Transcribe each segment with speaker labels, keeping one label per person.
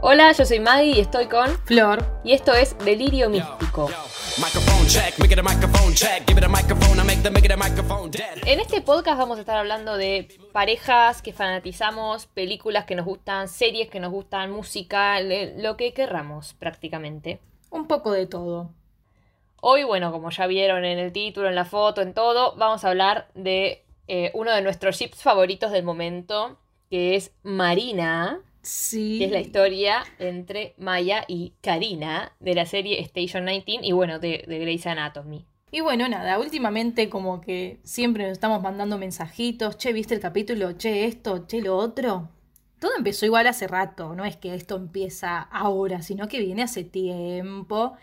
Speaker 1: Hola, yo soy Maggie y estoy con
Speaker 2: Flor.
Speaker 1: y esto es Delirio Místico. En este podcast vamos a estar hablando de parejas que fanatizamos, películas que nos gustan, series que nos gustan, música, lo que querramos prácticamente.
Speaker 2: Un poco de todo.
Speaker 1: Hoy, bueno, como ya vieron en el título, en la foto, en todo, vamos a hablar de eh, uno de nuestros chips favoritos del momento, que es Marina,
Speaker 2: Sí.
Speaker 1: que es la historia entre Maya y Karina de la serie Station 19 y bueno, de, de Grey's Anatomy.
Speaker 2: Y bueno, nada, últimamente como que siempre nos estamos mandando mensajitos, che, ¿viste el capítulo? Che, esto, che, lo otro. Todo empezó igual hace rato, no es que esto empieza ahora, sino que viene hace tiempo.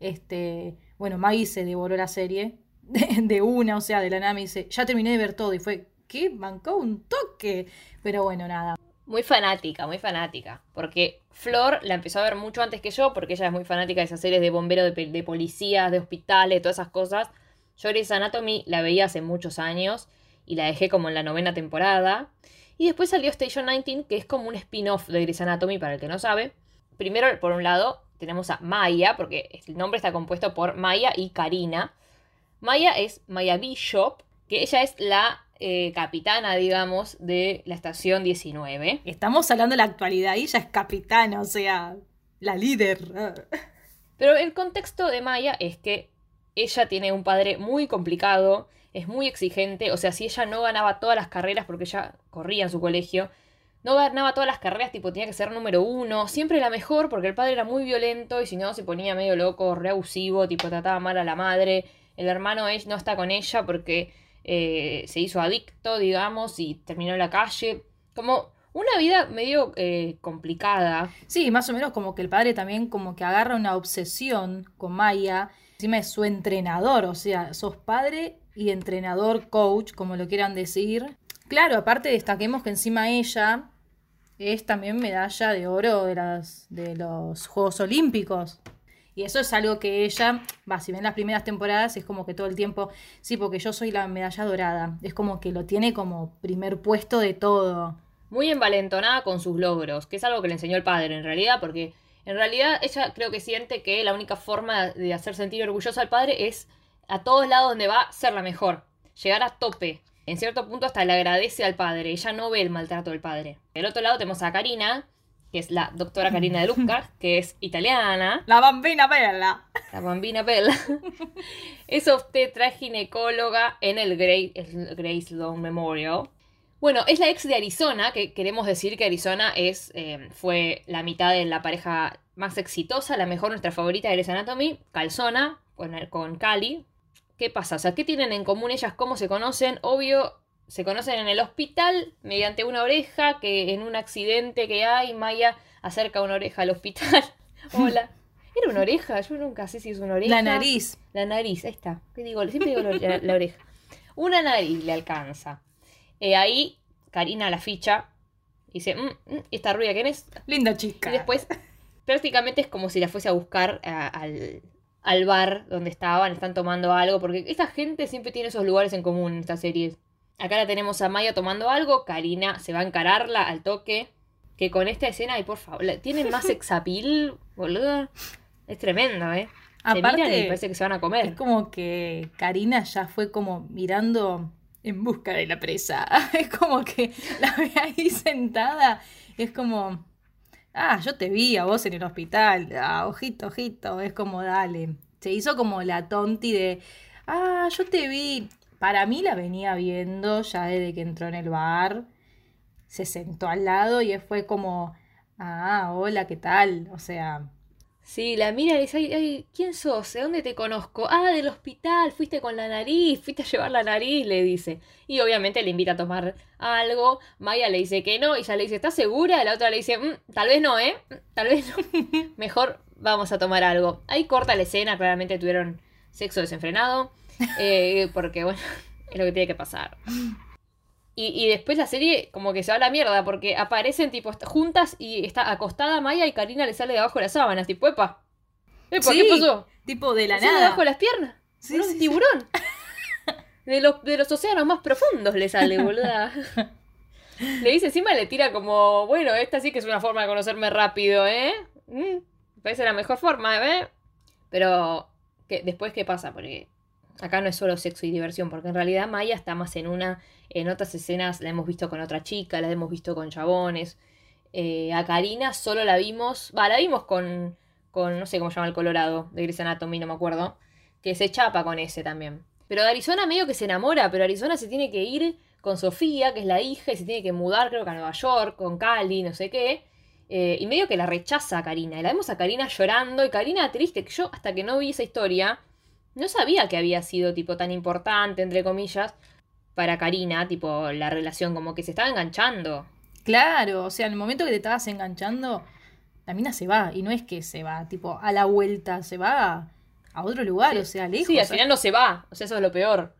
Speaker 2: Este, bueno, Maggie se devoró la serie de, de una, o sea, de la nada me dice, ya terminé de ver todo y fue, ¿qué? Bancó un toque. Pero bueno, nada.
Speaker 1: Muy fanática, muy fanática. Porque Flor la empezó a ver mucho antes que yo, porque ella es muy fanática de esas series de bomberos, de, policías, de hospitales, todas esas cosas. Yo Grey's Anatomy la veía hace muchos años y la dejé como en la novena temporada. Y después salió Station 19, que es como un spin-off de Grey's Anatomy, para el que no sabe. Primero, por un lado, tenemos a Maya, porque el nombre está compuesto por Maya y Karina. Maya es Maya Bishop, que ella es la eh, capitana, digamos, de la estación 19.
Speaker 2: Estamos hablando de la actualidad y ella es capitana, o sea, la líder.
Speaker 1: Pero el contexto de Maya es que ella tiene un padre muy complicado, es muy exigente, o sea, si ella no ganaba todas las carreras, porque ella corría en su colegio, no ganaba todas las carreras, tipo, tenía que ser número uno, siempre la mejor, porque el padre era muy violento y si no se ponía medio loco, re abusivo, tipo, trataba mal a la madre. El hermano no está con ella porque eh, se hizo adicto, digamos, y terminó en la calle. Como una vida medio eh, complicada.
Speaker 2: Sí, más o menos como que el padre también como que agarra una obsesión con Maya. Encima es su entrenador, o sea, sos padre y entrenador, coach, como lo quieran decir. Claro, aparte destaquemos que encima ella es también medalla de oro de, las, de los Juegos Olímpicos. Y eso es algo que ella, va, si ven las primeras temporadas, es como que todo el tiempo, sí, porque yo soy la medalla dorada. Es como que lo tiene como primer puesto de todo.
Speaker 1: muy envalentonada con sus logros, que es algo que le enseñó el padre en realidad, porque en realidad ella creo que siente que la única forma de hacer sentir orgullosa al padre es a todos lados donde va ser la mejor, llegar a tope. En cierto punto hasta le agradece al padre, ella no ve el maltrato del padre. Del otro lado tenemos a Karina, que es la doctora Karina de Lucas, que es italiana,
Speaker 2: La bambina perla.
Speaker 1: la bambina Bella. es obstetra ginecóloga en el Grace Long Memorial. Bueno, es la ex de Arizona, que queremos decir que Arizona es, eh, fue la mitad de la pareja más exitosa, la mejor, nuestra favorita de Grey's Anatomy, Calzona, con, el- con Cali. ¿Qué pasa? O sea, ¿qué tienen en común ellas? ¿Cómo se conocen? Obvio, se conocen en el hospital mediante una oreja, que en un accidente que hay, Maya acerca una oreja al hospital. Hola. ¿Era una oreja? Yo nunca sé si es una oreja.
Speaker 2: La nariz.
Speaker 1: La nariz, ahí está. ¿Qué digo? Siempre digo la, oreja. Una nariz le alcanza. Eh, ahí Karina la ficha. Dice, "Mm, mm, ¿esta rubia quién es?
Speaker 2: Linda chica.
Speaker 1: Y después prácticamente es como si la fuese a buscar a- al, al bar donde estaban, están tomando algo, porque esta gente siempre tiene esos lugares en común en estas series. Acá la tenemos a Maya tomando algo, Karina se va a encararla al toque, que con esta escena, y por favor, tienen más sexapil, boludo. Es tremendo, ¿eh? Se
Speaker 2: Aparte,
Speaker 1: miran y parece que se van a comer.
Speaker 2: Es como que Karina ya fue como mirando en busca de la presa. Es como que la ve ahí sentada. Es como, ah, yo te vi a vos en el hospital. Ah, ojito, ojito. Es como, dale. Se hizo como la tonti de, ah, yo te vi. Para mí la venía viendo ya desde que entró en el bar. Se sentó al lado y fue como, ah, hola, ¿qué tal? O sea,
Speaker 1: Sí, la mira y dice, ay, ay, ¿quién sos? ¿De dónde te conozco? Ah, del hospital, fuiste con la nariz, fuiste a llevar la nariz, le dice. Y obviamente le invita a tomar algo. Maya le dice que no, y ella le dice, ¿estás segura? Y la otra le dice, "Mm, tal vez no, ¿eh? Mm, Tal vez no. Mejor vamos a tomar algo. Ahí corta la escena, claramente tuvieron sexo desenfrenado. Eh, porque, bueno, es lo que tiene que pasar. Y, y después la serie como que se va a la mierda porque aparecen tipo juntas y está acostada Maya y Karina le sale de abajo de las sábanas, tipo, epa. Epa,
Speaker 2: Sí,
Speaker 1: ¿qué pasó?
Speaker 2: tipo de la
Speaker 1: ¿Le sale
Speaker 2: nada.
Speaker 1: debajo de las piernas?
Speaker 2: Sí,
Speaker 1: un
Speaker 2: sí.
Speaker 1: tiburón. De los, de los océanos más profundos le sale, boluda. Le dice encima, le tira como, bueno, esta sí que es una forma de conocerme rápido, ¿eh? Mm, me parece la mejor forma, ¿eh? Pero, ¿qué, después, ¿qué pasa? Porque acá no es solo sexo y diversión, porque en realidad Maya está más en una, en otras escenas la hemos visto con otra chica, la hemos visto con chabones. Eh, a Karina solo la vimos, va, la vimos con, con, no sé cómo llama el Colorado, de Grey's Anatomy, no me acuerdo, que se chapa con ese también. Pero de Arizona medio que se enamora, pero Arizona se tiene que ir con Sofía, que es la hija, y se tiene que mudar, creo que a Nueva York, con Cali, no sé qué. Eh, y medio que la rechaza a Karina. Y la vemos a Karina llorando, y Karina triste, que yo hasta que no vi esa historia, no sabía que había sido tipo tan importante, entre comillas, para Karina, tipo la relación, como que se estaba enganchando.
Speaker 2: Claro, o sea, en el momento que te estabas enganchando, la mina se va, y no es que se va, tipo, a la vuelta, se va a otro lugar, o sea, lejos.
Speaker 1: Sí, al final no se va, o sea, eso es lo peor.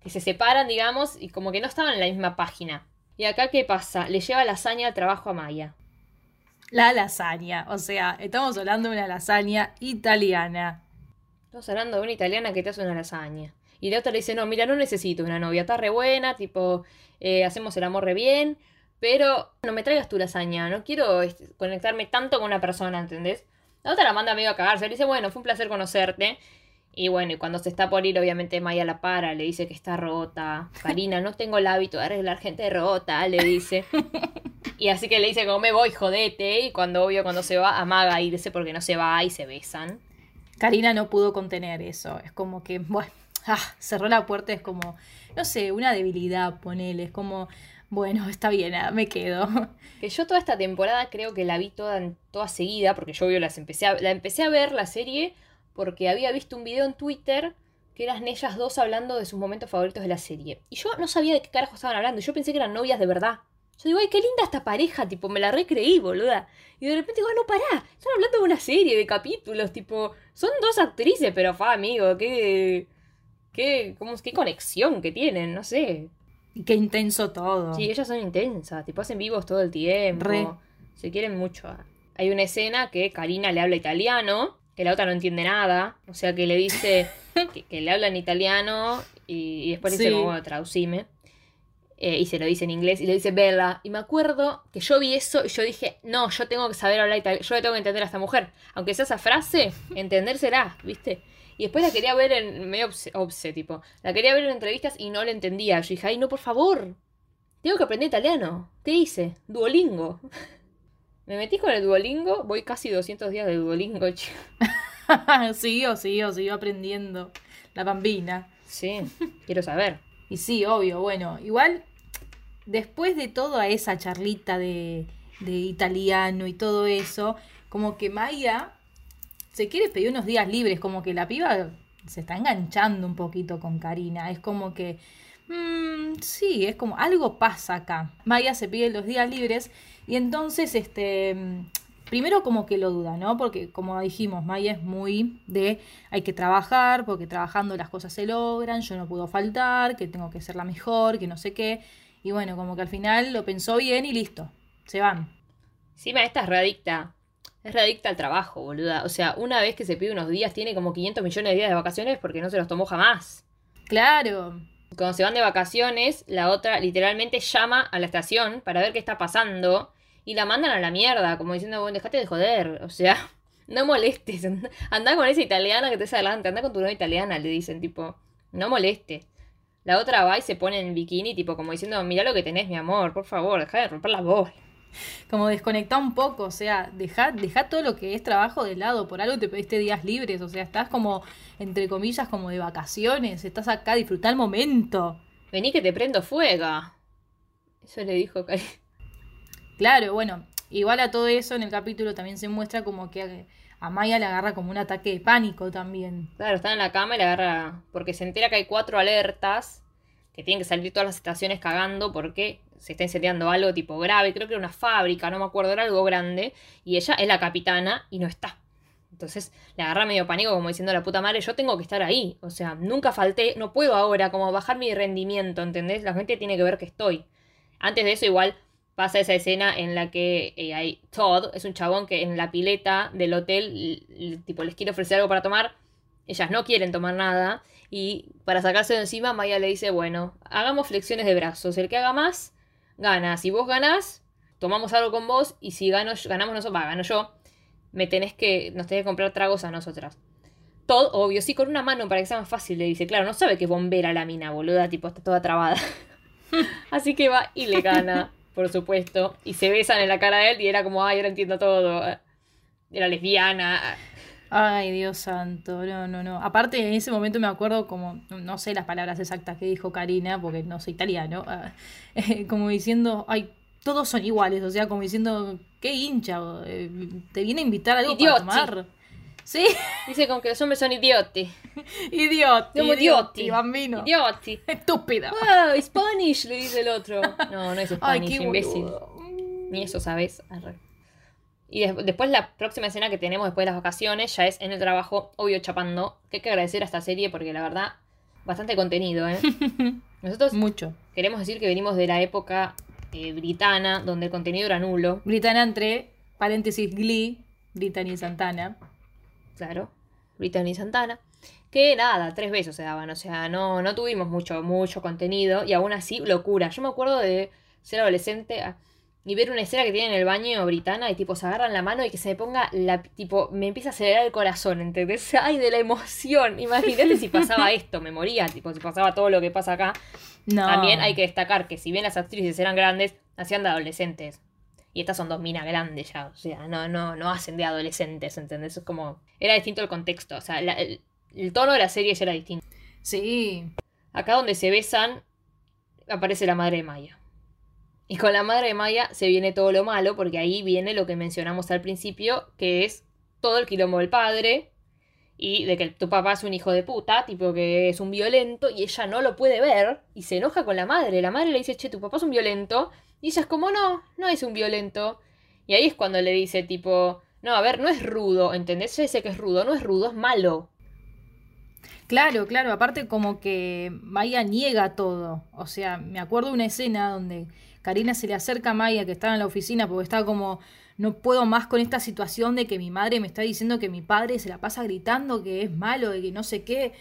Speaker 1: Que se separan, digamos, y como que no estaban en la misma página. Y acá, ¿qué pasa? Le lleva lasaña al trabajo a Maya.
Speaker 2: La lasaña, o sea, estamos hablando de una lasaña italiana.
Speaker 1: Estamos hablando de una italiana que te hace una lasaña. Y la otra le dice, no, mira, no necesito una novia, está re buena, tipo, eh, hacemos el amor re bien, pero no me traigas tu lasaña, no quiero este, conectarme tanto con una persona, ¿entendés? La otra la manda medio a cagarse, le dice, bueno, fue un placer conocerte. Y bueno, y cuando se está por ir, obviamente Maya la para, le dice que está rota. Karina, no tengo el hábito de arreglar gente rota, le dice. Y así que le dice, como me voy, jodete. Y cuando, obvio, cuando se va, amaga irse porque no se va y se besan.
Speaker 2: Karina no pudo contener eso, es como que, bueno, ah, cerró la puerta, es como, no sé, una debilidad, ponele, es como, bueno, está bien, ah, me quedo.
Speaker 1: Que yo toda esta temporada creo que la vi toda, toda seguida, porque yo obvio las empecé a, la empecé a ver la serie porque había visto un video en Twitter que eran ellas dos hablando de sus momentos favoritos de la serie. Y yo no sabía de qué carajo estaban hablando, yo pensé que eran novias de verdad. Yo digo, ay, qué linda esta pareja, tipo, me la recreí, boluda. Y de repente digo, no, pará, están hablando de una serie, de capítulos, tipo, son dos actrices, pero fa, amigo, qué. qué. cómo, qué conexión que tienen, no sé.
Speaker 2: Y qué intenso todo.
Speaker 1: Sí, ellas son intensas, tipo, hacen vivos todo el tiempo.
Speaker 2: Re.
Speaker 1: Se quieren mucho. Hay una escena que Karina le habla italiano, que la otra no entiende nada. O sea, que le dice que, que le habla en italiano y, y después le dice, como, traducime. Eh, y se lo dice en inglés y le dice Bella. Y me acuerdo que yo vi eso y yo dije, no, yo tengo que saber hablar italiano, yo le tengo que entender a esta mujer. Aunque sea esa frase, entendérsela, ¿viste? Y después la quería ver en medio obse, obse, tipo. La quería ver en entrevistas y no la entendía. Yo dije, ay, no, por favor. Tengo que aprender italiano. ¿Qué hice? Duolingo. Me metí con el Duolingo. Voy casi 200 días de Duolingo, chico.
Speaker 2: siguió, siguió, siguió aprendiendo. La bambina.
Speaker 1: Sí, quiero saber.
Speaker 2: Y sí, obvio, bueno, igual después de toda esa charlita de, de italiano y todo eso, como que Maya se quiere pedir unos días libres, como que la piba se está enganchando un poquito con Karina, es como que, mm, sí, es como algo pasa acá. Maya se pide los días libres y entonces, este, primero como que lo duda, ¿no? Porque como dijimos, Maya es muy de hay que trabajar, porque trabajando las cosas se logran, yo no puedo faltar, que tengo que ser la mejor, que no sé qué. Y bueno, como que al final lo pensó bien y listo, se van.
Speaker 1: Encima esta es readicta. Es readicta al trabajo, boluda. O sea, una vez que se pide unos días, tiene como 500 millones de días de vacaciones porque no se los tomó jamás.
Speaker 2: Claro,
Speaker 1: Cuando se van de vacaciones, la otra literalmente llama a la estación para ver qué está pasando y la mandan a la mierda, como diciendo, bueno, dejate de joder. O sea, no molestes. Anda, anda con esa italiana que te hace adelante, anda con tu novia italiana, le dicen, tipo, no molestes. La otra va y se pone en bikini, tipo, como diciendo, mira lo que tenés, mi amor, por favor, deja de romper la voz.
Speaker 2: como desconectar un poco, o sea, deja, deja todo lo que es trabajo de lado, por algo te pediste días libres, o sea, estás como, entre comillas, como de vacaciones, estás acá, disfrutar el momento.
Speaker 1: Vení que te prendo fuego. Eso le dijo.
Speaker 2: Claro, bueno, igual a todo eso en el capítulo también se muestra como que a Maya le agarra como un ataque de pánico también.
Speaker 1: Claro, está en la cama y le agarra. Porque se entera que hay cuatro alertas. Que tienen que salir todas las estaciones cagando porque se está incendiando algo tipo grave. Creo que era una fábrica, no me acuerdo, era algo grande. Y ella es la capitana y no está. Entonces le agarra medio pánico como diciendo la puta madre, yo tengo que estar ahí. O sea, nunca falté, no puedo ahora como bajar mi rendimiento, ¿entendés? La gente tiene que ver que estoy. Antes de eso igual pasa esa escena en la que eh, hay Todd, es un chabón que en la pileta del hotel, tipo, les quiere ofrecer algo para tomar. Ellas no quieren tomar nada. Y para sacarse de encima, Maya le dice, bueno, hagamos flexiones de brazos. El que haga más gana. Si vos ganás, tomamos algo con vos y si gano, ganamos nosotros, va, gano yo, me tenés que, nos tenés que comprar tragos a nosotras. Todo, obvio, sí, con una mano para que sea más fácil, le dice, claro, no sabe que bombera la mina, boluda, tipo, está toda trabada. Así que va y le gana, por supuesto, y se besan en la cara de él y era como, ay, ahora entiendo todo. Era lesbiana.
Speaker 2: Ay, Dios santo, no, no, no. Aparte, en ese momento me acuerdo como, no sé las palabras exactas que dijo Karina, porque no soy italiano, ah, como diciendo, ay, todos son iguales, o sea, como diciendo, qué hincha, eh, te viene a invitar algo
Speaker 1: Idioti.
Speaker 2: para tomar. Sí,
Speaker 1: Dice como que los hombres son idioti.
Speaker 2: idioti,
Speaker 1: Somos idioti.
Speaker 2: bambino.
Speaker 1: Idioti.
Speaker 2: Estúpida.
Speaker 1: Wow, Spanish, le dice el otro. No, no es
Speaker 2: Ay,
Speaker 1: Spanish,
Speaker 2: qué
Speaker 1: imbécil.
Speaker 2: boludo.
Speaker 1: Ni eso sabes. Arre. Y des- después la próxima escena que tenemos después de las vacaciones ya es en el trabajo, obvio chapando. Que hay que agradecer a esta serie porque la verdad, bastante contenido, ¿eh? Nosotros
Speaker 2: Mucho.
Speaker 1: queremos decir que venimos de la época eh, britana, donde el contenido era nulo.
Speaker 2: Britana entre paréntesis Glee, Brittany Santana.
Speaker 1: Claro, Brittany Santana. Que nada, tres besos se daban, o sea, no, no tuvimos mucho, mucho contenido y aún así, locura. Yo me acuerdo de ser adolescente ah, y ver una escena que tiene en el baño Britana y tipo se agarran la mano y que se me ponga la, tipo, me empieza a acelerar el corazón, ¿entendés? Ay, de la emoción. Imagínate si pasaba esto, me moría, tipo, si pasaba todo lo que pasa acá.
Speaker 2: No.
Speaker 1: También hay que destacar que si bien las actrices eran grandes, hacían de adolescentes. Y estas son dos minas grandes ya. O sea, no, no, no hacen de adolescentes, ¿entendés? Es como. Era distinto el contexto. O sea, la- el, el tono de la serie ya era distinto.
Speaker 2: Sí.
Speaker 1: Acá donde se besan, aparece la madre de Maya. Y con la madre de Maya se viene todo lo malo, porque ahí viene lo que mencionamos al principio, que es todo el quilombo del padre. Y de que tu papá es un hijo de puta, tipo que es un violento, y ella no lo puede ver, y se enoja con la madre. La madre le dice, che, tu papá es un violento, y ella como, no, no es un violento. Y ahí es cuando le dice, tipo, no, a ver, no es rudo, ¿entendés? Ella dice que es rudo, no es rudo, es malo.
Speaker 2: Claro, claro, aparte como que Maya niega todo. O sea, me acuerdo una escena donde Karina se le acerca a Maya que estaba en la oficina porque estaba como, no puedo más con esta situación de que mi madre me está diciendo que mi padre se la pasa gritando que es malo, de que no sé qué.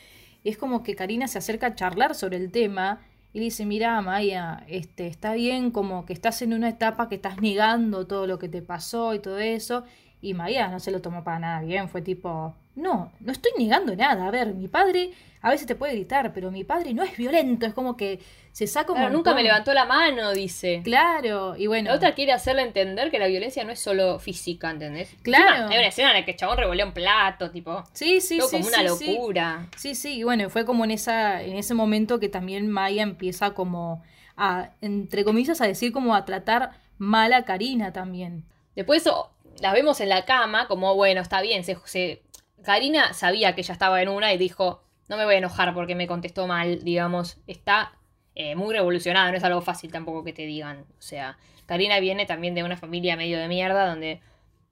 Speaker 2: Es como que Karina se acerca a charlar sobre el tema y dice, mira Maya, este, está bien como que estás en una etapa que estás negando todo lo que te pasó y todo eso. Y Maya no se lo tomó para nada bien, fue tipo, no, no estoy negando nada. A ver, mi padre a veces te puede gritar, pero mi padre no es violento, es como que se saca un
Speaker 1: Claro, nunca me levantó la mano, dice.
Speaker 2: Claro, y bueno.
Speaker 1: La otra quiere hacerle entender que la violencia no es solo física, ¿entendés?
Speaker 2: Claro.
Speaker 1: Encima, hay una escena en la que el chabón revolea un plato, tipo.
Speaker 2: Sí, sí,
Speaker 1: todo
Speaker 2: sí.
Speaker 1: como una
Speaker 2: sí, sí.
Speaker 1: locura.
Speaker 2: Sí, sí, y bueno, fue como en esa, en ese momento que también Maya empieza como a, entre comillas, a decir como a tratar mal a Karina también.
Speaker 1: Después oh, las vemos en la cama, como bueno, está bien. Se, se- Karina sabía que ella estaba en una y dijo: No me voy a enojar porque me contestó mal, digamos. Está eh, muy revolucionada, no es algo fácil tampoco que te digan. O sea, Karina viene también de una familia medio de mierda donde,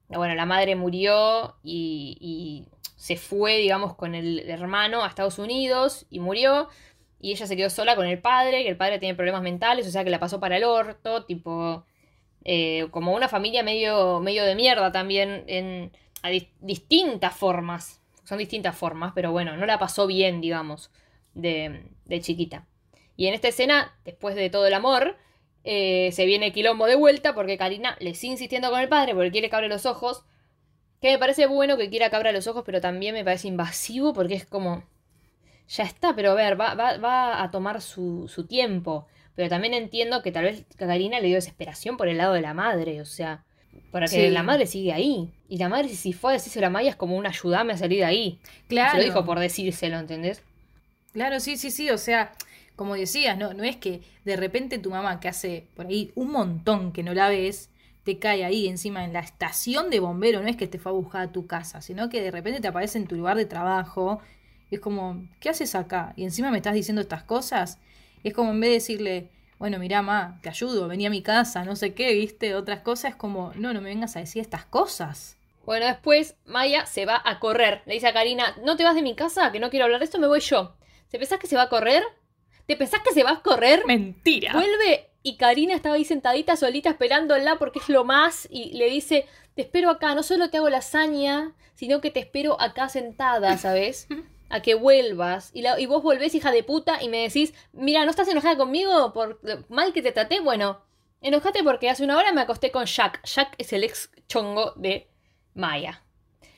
Speaker 1: bueno, la madre murió y, y se fue, digamos, con el hermano a Estados Unidos y murió. Y ella se quedó sola con el padre, que el padre tiene problemas mentales, o sea que la pasó para el orto, tipo eh, como una familia medio, medio de mierda también en a dis- distintas formas. Son distintas formas, pero bueno, no la pasó bien, digamos, de, de chiquita. Y en esta escena, después de todo el amor, eh, se viene quilombo de vuelta porque Karina le sigue insistiendo con el padre porque quiere que abra los ojos. Que me parece bueno que quiera que abra los ojos, pero también me parece invasivo porque es como... Ya está, pero a ver, va, va, va a tomar su, su tiempo. Pero también entiendo que tal vez Karina le dio desesperación por el lado de la madre, o sea, para que
Speaker 2: Sí.
Speaker 1: la madre sigue ahí. Y la madre, si fue a decírselo a Maya, es como un ayudame a salir de ahí.
Speaker 2: Claro.
Speaker 1: Se lo dijo por decírselo, ¿entendés?
Speaker 2: Claro, sí, sí, sí, o sea, como decías, no, no es que de repente tu mamá, que hace por ahí un montón que no la ves, te cae ahí encima en la estación de bombero, no es que te fue a buscar a tu casa, sino que de repente te aparece en tu lugar de trabajo, y es como, ¿qué haces acá? Y encima me estás diciendo estas cosas, y es como en vez de decirle, bueno, mirá, ma, te ayudo, vení a mi casa, no sé qué, viste, otras cosas, como, no, no me vengas a decir estas cosas.
Speaker 1: Bueno, después Maya se va a correr. Le dice a Karina, ¿no te vas de mi casa? Que no quiero hablar de esto, me voy yo. ¿Te pensás que se va a correr? ¿Te pensás que se va a correr?
Speaker 2: Mentira.
Speaker 1: Vuelve y Karina estaba ahí sentadita, solita, esperándola porque es lo más. Y le dice, te espero acá, no solo te hago la hazaña, sino que te espero acá sentada, ¿sabes? A que vuelvas. Y, la- y vos volvés, hija de puta, y me decís, mira, ¿no estás enojada conmigo por mal que te traté? Bueno, Enojate porque hace una hora me acosté con Jack. Jack es el ex chongo de Maya.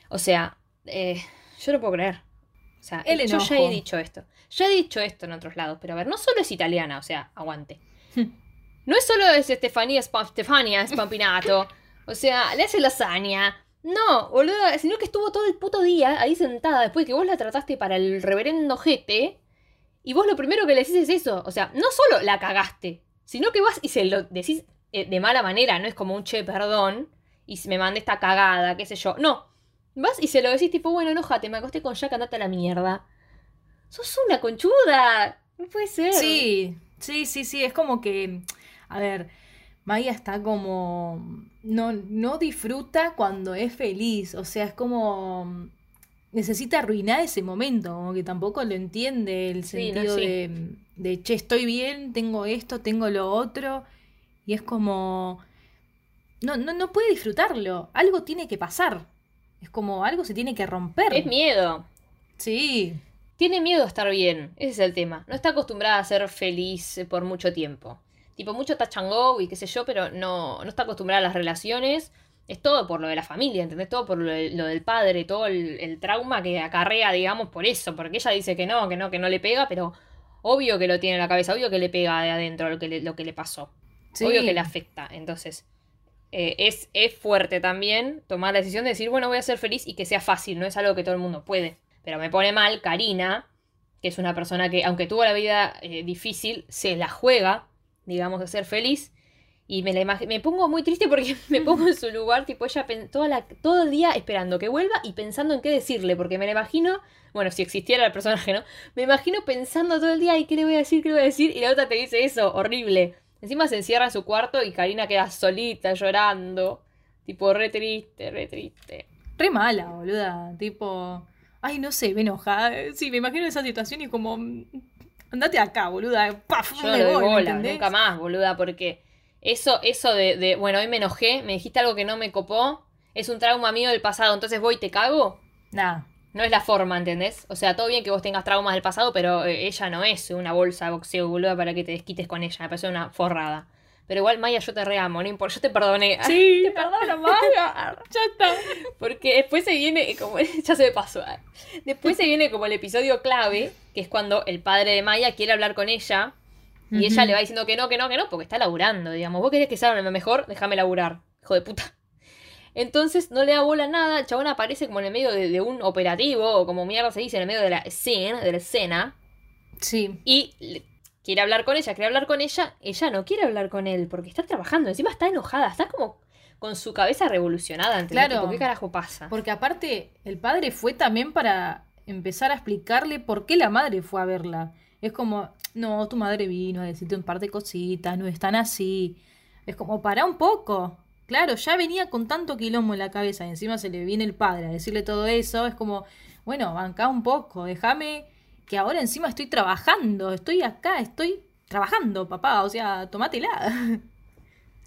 Speaker 1: O sea, eh, yo no puedo creer. O sea,
Speaker 2: El
Speaker 1: yo ya he dicho esto. Ya he dicho esto en otros lados, pero a ver, no solo es italiana, o sea, aguante. No es solo es Stefania, Spa- Stefania Spampinato. O sea, le hace lasaña. No, boludo, sino que estuvo todo el puto día ahí sentada después que vos la trataste para el reverendo jete. Y vos lo primero que le decís es eso. O sea, no solo la cagaste, sino que vas y se lo decís eh, de mala manera. No es como un che, perdón. Y me mandé esta cagada, qué sé yo. No. Vas y se lo decís tipo, bueno, enojate, me acosté con Jack, andate a la mierda. Sos una conchuda. No puede ser.
Speaker 2: Sí, sí, sí, sí, es como que, a ver, Maya está como, no, no disfruta cuando es feliz, o sea, es como, necesita arruinar ese momento, como que tampoco lo entiende el
Speaker 1: Sí, no,
Speaker 2: sentido
Speaker 1: sí.
Speaker 2: de, de, che, estoy bien, tengo esto, tengo lo otro, y es como, no, no, no puede disfrutarlo, algo tiene que pasar, es como algo se tiene que romper.
Speaker 1: Es miedo.
Speaker 2: Sí,
Speaker 1: Tiene miedo a estar bien, ese es el tema. No está acostumbrada a ser feliz eh, por mucho tiempo. Tipo, mucho tachango y qué sé yo, pero no, no está acostumbrada a las relaciones. Es todo por lo de la familia, ¿entendés? Todo por lo, de- lo del padre, todo el, el trauma que acarrea, digamos, por eso. Porque ella dice que no, que no, que no le pega, pero obvio que lo tiene en la cabeza, obvio que le pega de adentro lo que le, lo que le pasó.
Speaker 2: sí.
Speaker 1: Obvio que le afecta. Entonces, eh, es, es fuerte también tomar la decisión de decir, bueno, voy a ser feliz y que sea fácil, no es algo que todo el mundo puede. Pero me pone mal Karina, que es una persona que, aunque tuvo la vida eh, difícil, se la juega, digamos, a ser feliz. Y me, la me pongo muy triste porque me pongo en su lugar, tipo ella toda la, todo el día esperando que vuelva y pensando en qué decirle, porque me la imagino, bueno, si existiera el personaje, ¿no? Me imagino pensando todo el día, ¿y qué le voy a decir? ¿Qué le voy a decir? Y la otra te dice eso, horrible. Encima se encierra en su cuarto y Karina queda solita, llorando. Tipo, re triste, re triste.
Speaker 2: Re mala, boluda. Tipo, ay, no sé, me enoja. Sí, me imagino esa situación y como, andate acá, boluda. Paf,
Speaker 1: Yo
Speaker 2: me
Speaker 1: doy
Speaker 2: voy, ¿me
Speaker 1: bola,
Speaker 2: entendés?
Speaker 1: nunca más, boluda, porque eso, eso de, de, bueno, hoy me enojé, me dijiste algo que no me copó, es un trauma mío del pasado, entonces voy y te cago.
Speaker 2: Nah,
Speaker 1: No es la forma, ¿entendés? O sea, todo bien que vos tengas traumas del pasado, pero eh, ella no es una bolsa de boxeo, boluda, para que te desquites con ella. Me parece una forrada. Pero igual, Maya, yo te reamo, no importa, yo te perdoné.
Speaker 2: Sí.
Speaker 1: te perdono, Maya.
Speaker 2: ya está.
Speaker 1: Porque después se viene, como, ya se me pasó. Después se viene como el episodio clave, que es cuando el padre de Maya quiere hablar con ella. Y ella le va diciendo que no, que no, que no, porque está laburando, digamos. Vos querés que sea lo mejor, déjame laburar, hijo de puta. Entonces no le da bola nada, el chabón aparece como en el medio de, de un operativo, o como mierda se dice, en el medio de la escena, de la escena,
Speaker 2: Sí,
Speaker 1: y quiere hablar con ella, quiere hablar con ella, ella no quiere hablar con él, porque está trabajando, encima está enojada, está como con su cabeza revolucionada.
Speaker 2: Claro.
Speaker 1: Tipo, ¿Qué carajo pasa?
Speaker 2: porque aparte el padre fue también para empezar a explicarle por qué la madre fue a verla. Es como, no, tu madre vino a decirte un par de cositas, no están así. Es como, para un poco. Claro, ya venía con tanto quilombo en la cabeza y encima se le viene el padre a decirle todo eso. Es como, bueno, banca un poco, déjame que ahora encima estoy trabajando, estoy acá, estoy trabajando, papá, o sea, tomátela.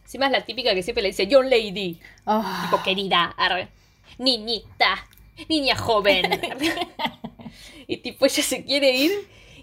Speaker 1: Encima es la típica que siempre le dice, Young Lady.
Speaker 2: Ah,
Speaker 1: Tipo, querida, arre. niñita, niña joven. y tipo, ella se quiere ir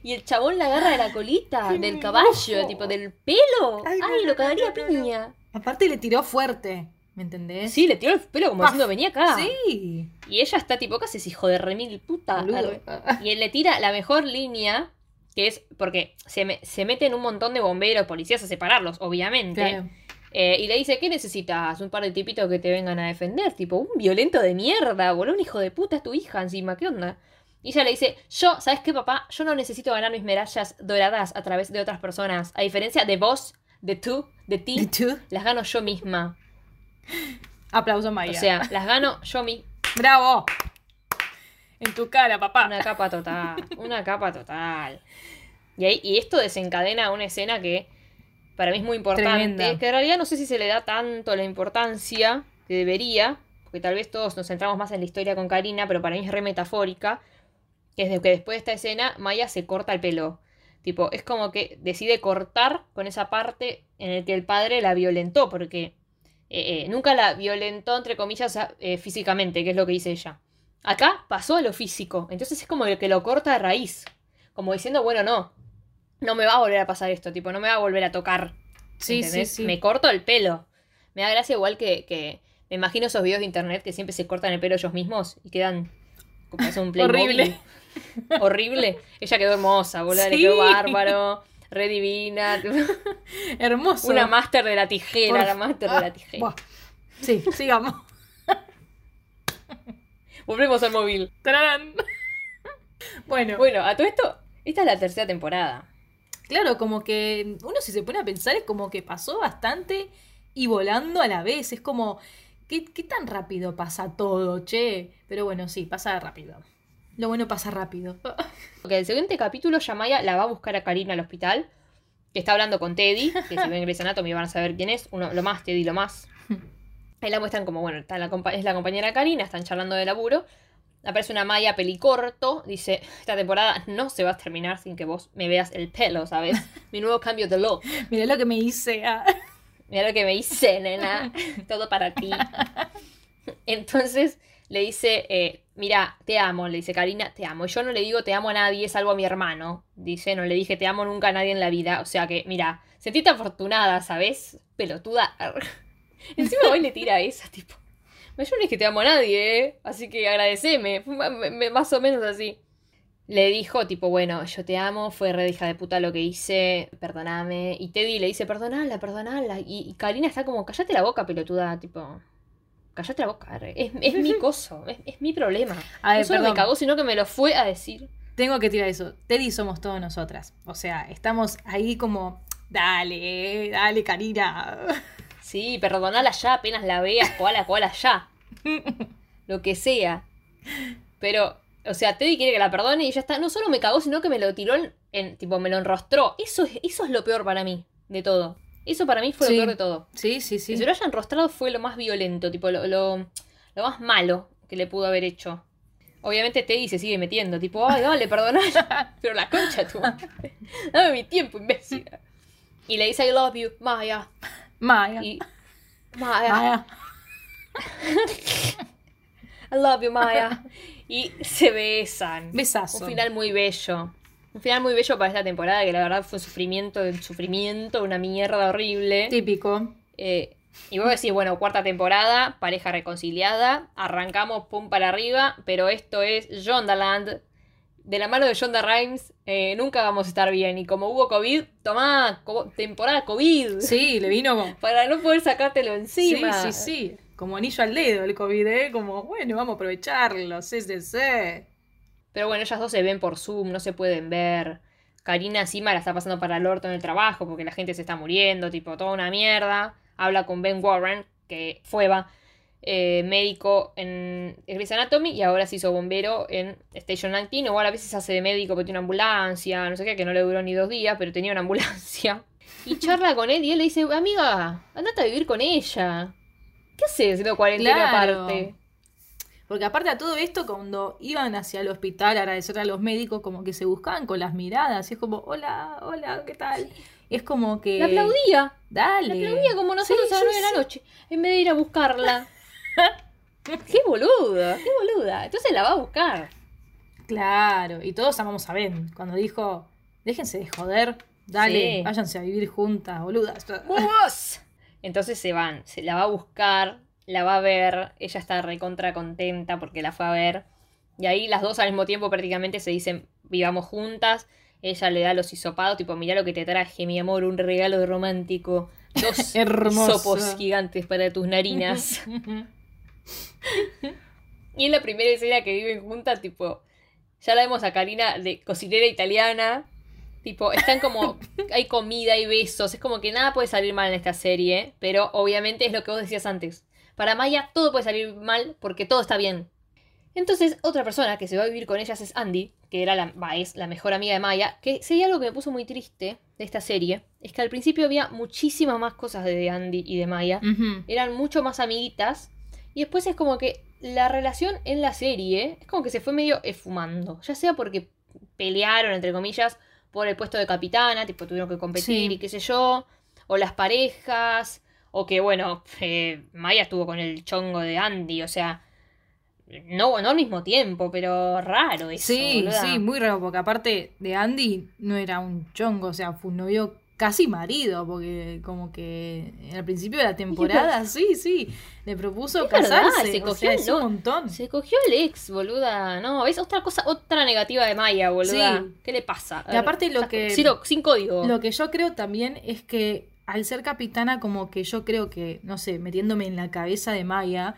Speaker 1: y el chabón la agarra de la colita, del caballo, tipo, del pelo.
Speaker 2: Ay, no,
Speaker 1: lo cagaría
Speaker 2: no, no,
Speaker 1: piña.
Speaker 2: Aparte le tiró fuerte, ¿me entendés?
Speaker 1: Sí, le tiró el pelo como
Speaker 2: Paf.
Speaker 1: diciendo, venía acá.
Speaker 2: Sí.
Speaker 1: Y ella está tipo, casi es hijo de remil puta. Arre. Y él le tira la mejor línea, que es porque se, me- se meten un montón de bomberos, policías a separarlos, obviamente.
Speaker 2: Claro.
Speaker 1: Eh, y le dice, ¿qué necesitas? Un par de tipitos que te vengan a defender. Tipo, un violento de mierda, boludo. Un hijo de puta es tu hija encima. ¿Qué onda? Y ella le dice, yo, ¿sabes qué, papá? Yo no necesito ganar mis medallas doradas a través de otras personas. A diferencia de vos, de tú, de ti, las gano yo misma.
Speaker 2: Aplauso Maya.
Speaker 1: O sea, las gano yo misma.
Speaker 2: bravo. En tu cara, papá.
Speaker 1: Una capa total. Una capa total. Y, ahí, y esto desencadena una escena que para mí es muy importante.
Speaker 2: Tremenda.
Speaker 1: Que en realidad no sé si se le da tanto la importancia que debería. Porque tal vez todos nos centramos más en la historia con Karina, pero para mí es re metafórica. Que es de que después de esta escena, Maya se corta el pelo. Tipo, es como que decide cortar con esa parte en el que el padre la violentó, porque eh, nunca la violentó, entre comillas, eh, físicamente, que es lo que dice ella. Acá pasó a lo físico, entonces es como el que lo corta de raíz. Como diciendo, bueno, no, no me va a volver a pasar esto, tipo, no me va a volver a tocar.
Speaker 2: Sí, sí, sí.
Speaker 1: Me corto el pelo. Me da gracia igual que, que me imagino esos videos de internet que siempre se cortan el pelo ellos mismos y quedan como es un.
Speaker 2: Horrible.
Speaker 1: Horrible. Ella quedó hermosa, boludo, le
Speaker 2: Sí.
Speaker 1: quedó bárbaro, re divina.
Speaker 2: Hermoso.
Speaker 1: Una máster de la tijera,
Speaker 2: Por-
Speaker 1: la máster de la
Speaker 2: Ah,
Speaker 1: tijera.
Speaker 2: buah. Sí, sigamos.
Speaker 1: Volvemos al móvil.
Speaker 2: Tararán. Bueno,
Speaker 1: Bueno, a todo esto, esta es la tercera temporada.
Speaker 2: claro, como que uno si se pone a pensar es como que pasó bastante y volando a la vez. Es como, ¿qué, qué tan rápido pasa todo, che? Pero bueno, sí, pasa rápido. Lo bueno pasa rápido.
Speaker 1: Ok, el siguiente capítulo, Yamaya la va a buscar a Karina al hospital. Que está hablando con Teddy, que si ven Grey's Anatomy van a saber quién es. Uno, lo más, Teddy, lo más. Ahí la muestran como, bueno, está la es la compañera Karina, están charlando de laburo. Aparece una Maya pelicorto, dice, esta temporada no se va a terminar sin que vos me veas el pelo, ¿sabes? Mi nuevo cambio de look.
Speaker 2: Mirá lo que me hice. ah.
Speaker 1: Mira lo que me hice, nena. Todo para ti. Entonces le dice, eh, mira, te amo, le dice Karina, te amo. Yo no le digo te amo a nadie, salvo a mi hermano. Dice, no le dije te amo nunca a nadie en la vida. O sea que, mira, sentite afortunada, ¿sabes? Pelotuda. Encima hoy le tira esa, tipo. Yo no es que te amo a nadie, ¿eh? Así que agradeceme. Más o menos así. Le dijo, tipo, bueno, yo te amo, fue re hija de puta lo que hice, perdoname. Y Teddy le dice, perdonala, perdonala. Y, y Karina está como, callate la boca, pelotuda, tipo, callate la boca, es, es mi coso, es, es mi problema.
Speaker 2: A ver,
Speaker 1: no solo me cagó, sino que me lo fue a decir.
Speaker 2: Tengo que tirar eso. Teddy somos todas nosotras. O sea, estamos ahí como, dale, dale, Karina.
Speaker 1: Sí, perdonala ya, apenas la veas, coala, coala ya. Lo que sea. Pero, o sea, Teddy quiere que la perdone y ya está. No solo me cagó, sino que me lo tiró en, en- tipo, me lo enrostró. Eso es, eso es lo peor para mí, de todo. Eso para mí fue
Speaker 2: Sí.
Speaker 1: lo peor de todo.
Speaker 2: Sí, sí, sí.
Speaker 1: Que se lo haya enrostrado fue lo más violento, tipo, lo, lo, lo más malo que le pudo haber hecho. Obviamente Teddy se sigue metiendo, tipo, ay, dale, perdona. Pero la concha tu madre. Dame mi tiempo, imbécil. Y le dice I love you, Maya.
Speaker 2: Maya.
Speaker 1: Y. Maya.
Speaker 2: Maya.
Speaker 1: I love you, Maya. Y se besan.
Speaker 2: Besazo.
Speaker 1: Un final muy bello. Un final muy bello para esta temporada, que la verdad fue sufrimiento, sufrimiento, una mierda horrible.
Speaker 2: Típico.
Speaker 1: Eh, y vos decís, bueno, cuarta temporada, pareja reconciliada, arrancamos pum para arriba, pero esto es Jondaland. De la mano de Jonda Rhimes, eh, nunca vamos a estar bien. Y como hubo COVID, tomá, co- temporada COVID.
Speaker 2: Sí, le vino como...
Speaker 1: Para no poder sacártelo encima.
Speaker 2: Sí, sí, sí. Como anillo al dedo el COVID, ¿eh? Como, bueno, vamos a aprovecharlo. Sí, sí, sí.
Speaker 1: Pero bueno, ellas dos se ven por Zoom, no se pueden ver. Karina encima la está pasando para el orto en el trabajo porque la gente se está muriendo, tipo, toda una mierda. Habla con Ben Warren, que fue va, eh, médico en Grey's Anatomy y ahora se hizo bombero en Station 19. Igual a veces hace de médico porque tiene una ambulancia, no sé qué, que no le duró ni dos días, pero tenía una ambulancia. Y charla con él y él le dice, amiga, andate a vivir con ella. ¿Qué haces haciendo cuarentena
Speaker 2: Claro.
Speaker 1: aparte?
Speaker 2: Porque aparte a todo esto, cuando iban hacia el hospital a agradecer a los médicos, como que se buscaban con las miradas. Y es como, hola, hola, ¿qué tal? Es como que...
Speaker 1: La aplaudía.
Speaker 2: Dale.
Speaker 1: La aplaudía como nosotros
Speaker 2: Sí,
Speaker 1: a las
Speaker 2: sí,
Speaker 1: 9 de la noche, en vez de ir a buscarla. qué boluda, qué boluda. Entonces la va a buscar.
Speaker 2: Claro, y todos amamos a Ben. Cuando dijo, déjense de joder, dale,
Speaker 1: Sí.
Speaker 2: váyanse a vivir juntas, boludas.
Speaker 1: Entonces se van, se la va a buscar, la va a ver, ella está recontra contenta porque la fue a ver. Y ahí las dos al mismo tiempo prácticamente se dicen, vivamos juntas. Ella le da los hisopados, tipo, mirá lo que te traje, mi amor, un regalo romántico. Dos hisopos gigantes para tus narinas. Y en la primera escena que viven juntas, tipo, ya la vemos a Karina de cocinera italiana. Tipo, están como, hay comida, hay besos, es como que nada puede salir mal en esta serie, pero obviamente es lo que vos decías antes. Para Maya todo puede salir mal porque todo está bien. Entonces, otra persona que se va a vivir con ellas es Andy, que era la, es la mejor amiga de Maya, que sería algo que me puso muy triste de esta serie, es que al principio había muchísimas más cosas de Andy y de Maya, eran mucho más amiguitas. Y después es como que la relación en la serie es como que se fue medio esfumando. Ya sea porque pelearon, entre comillas, por el puesto de capitana, tipo tuvieron que competir
Speaker 2: Sí.
Speaker 1: y qué sé yo. O las parejas. O que, bueno, eh, Maya estuvo con el chongo de Andy. O sea, no, no al mismo tiempo, pero raro eso.
Speaker 2: Sí,
Speaker 1: boluda.
Speaker 2: sí, muy raro, porque aparte de Andy no era un chongo, o sea, fue un novio casi marido, porque como que al principio de la temporada, sí, sí, le propuso
Speaker 1: Es verdad,
Speaker 2: casarse.
Speaker 1: se
Speaker 2: o
Speaker 1: cogió
Speaker 2: sea,
Speaker 1: el
Speaker 2: un montón.
Speaker 1: Se cogió el ex, boluda. No, es otra cosa, otra negativa de Maya, boluda.
Speaker 2: Sí.
Speaker 1: ¿Qué le pasa?
Speaker 2: Y aparte lo que-
Speaker 1: sin código.
Speaker 2: Lo que yo creo también es que al ser capitana, como que yo creo que, no sé, metiéndome en la cabeza de Maya,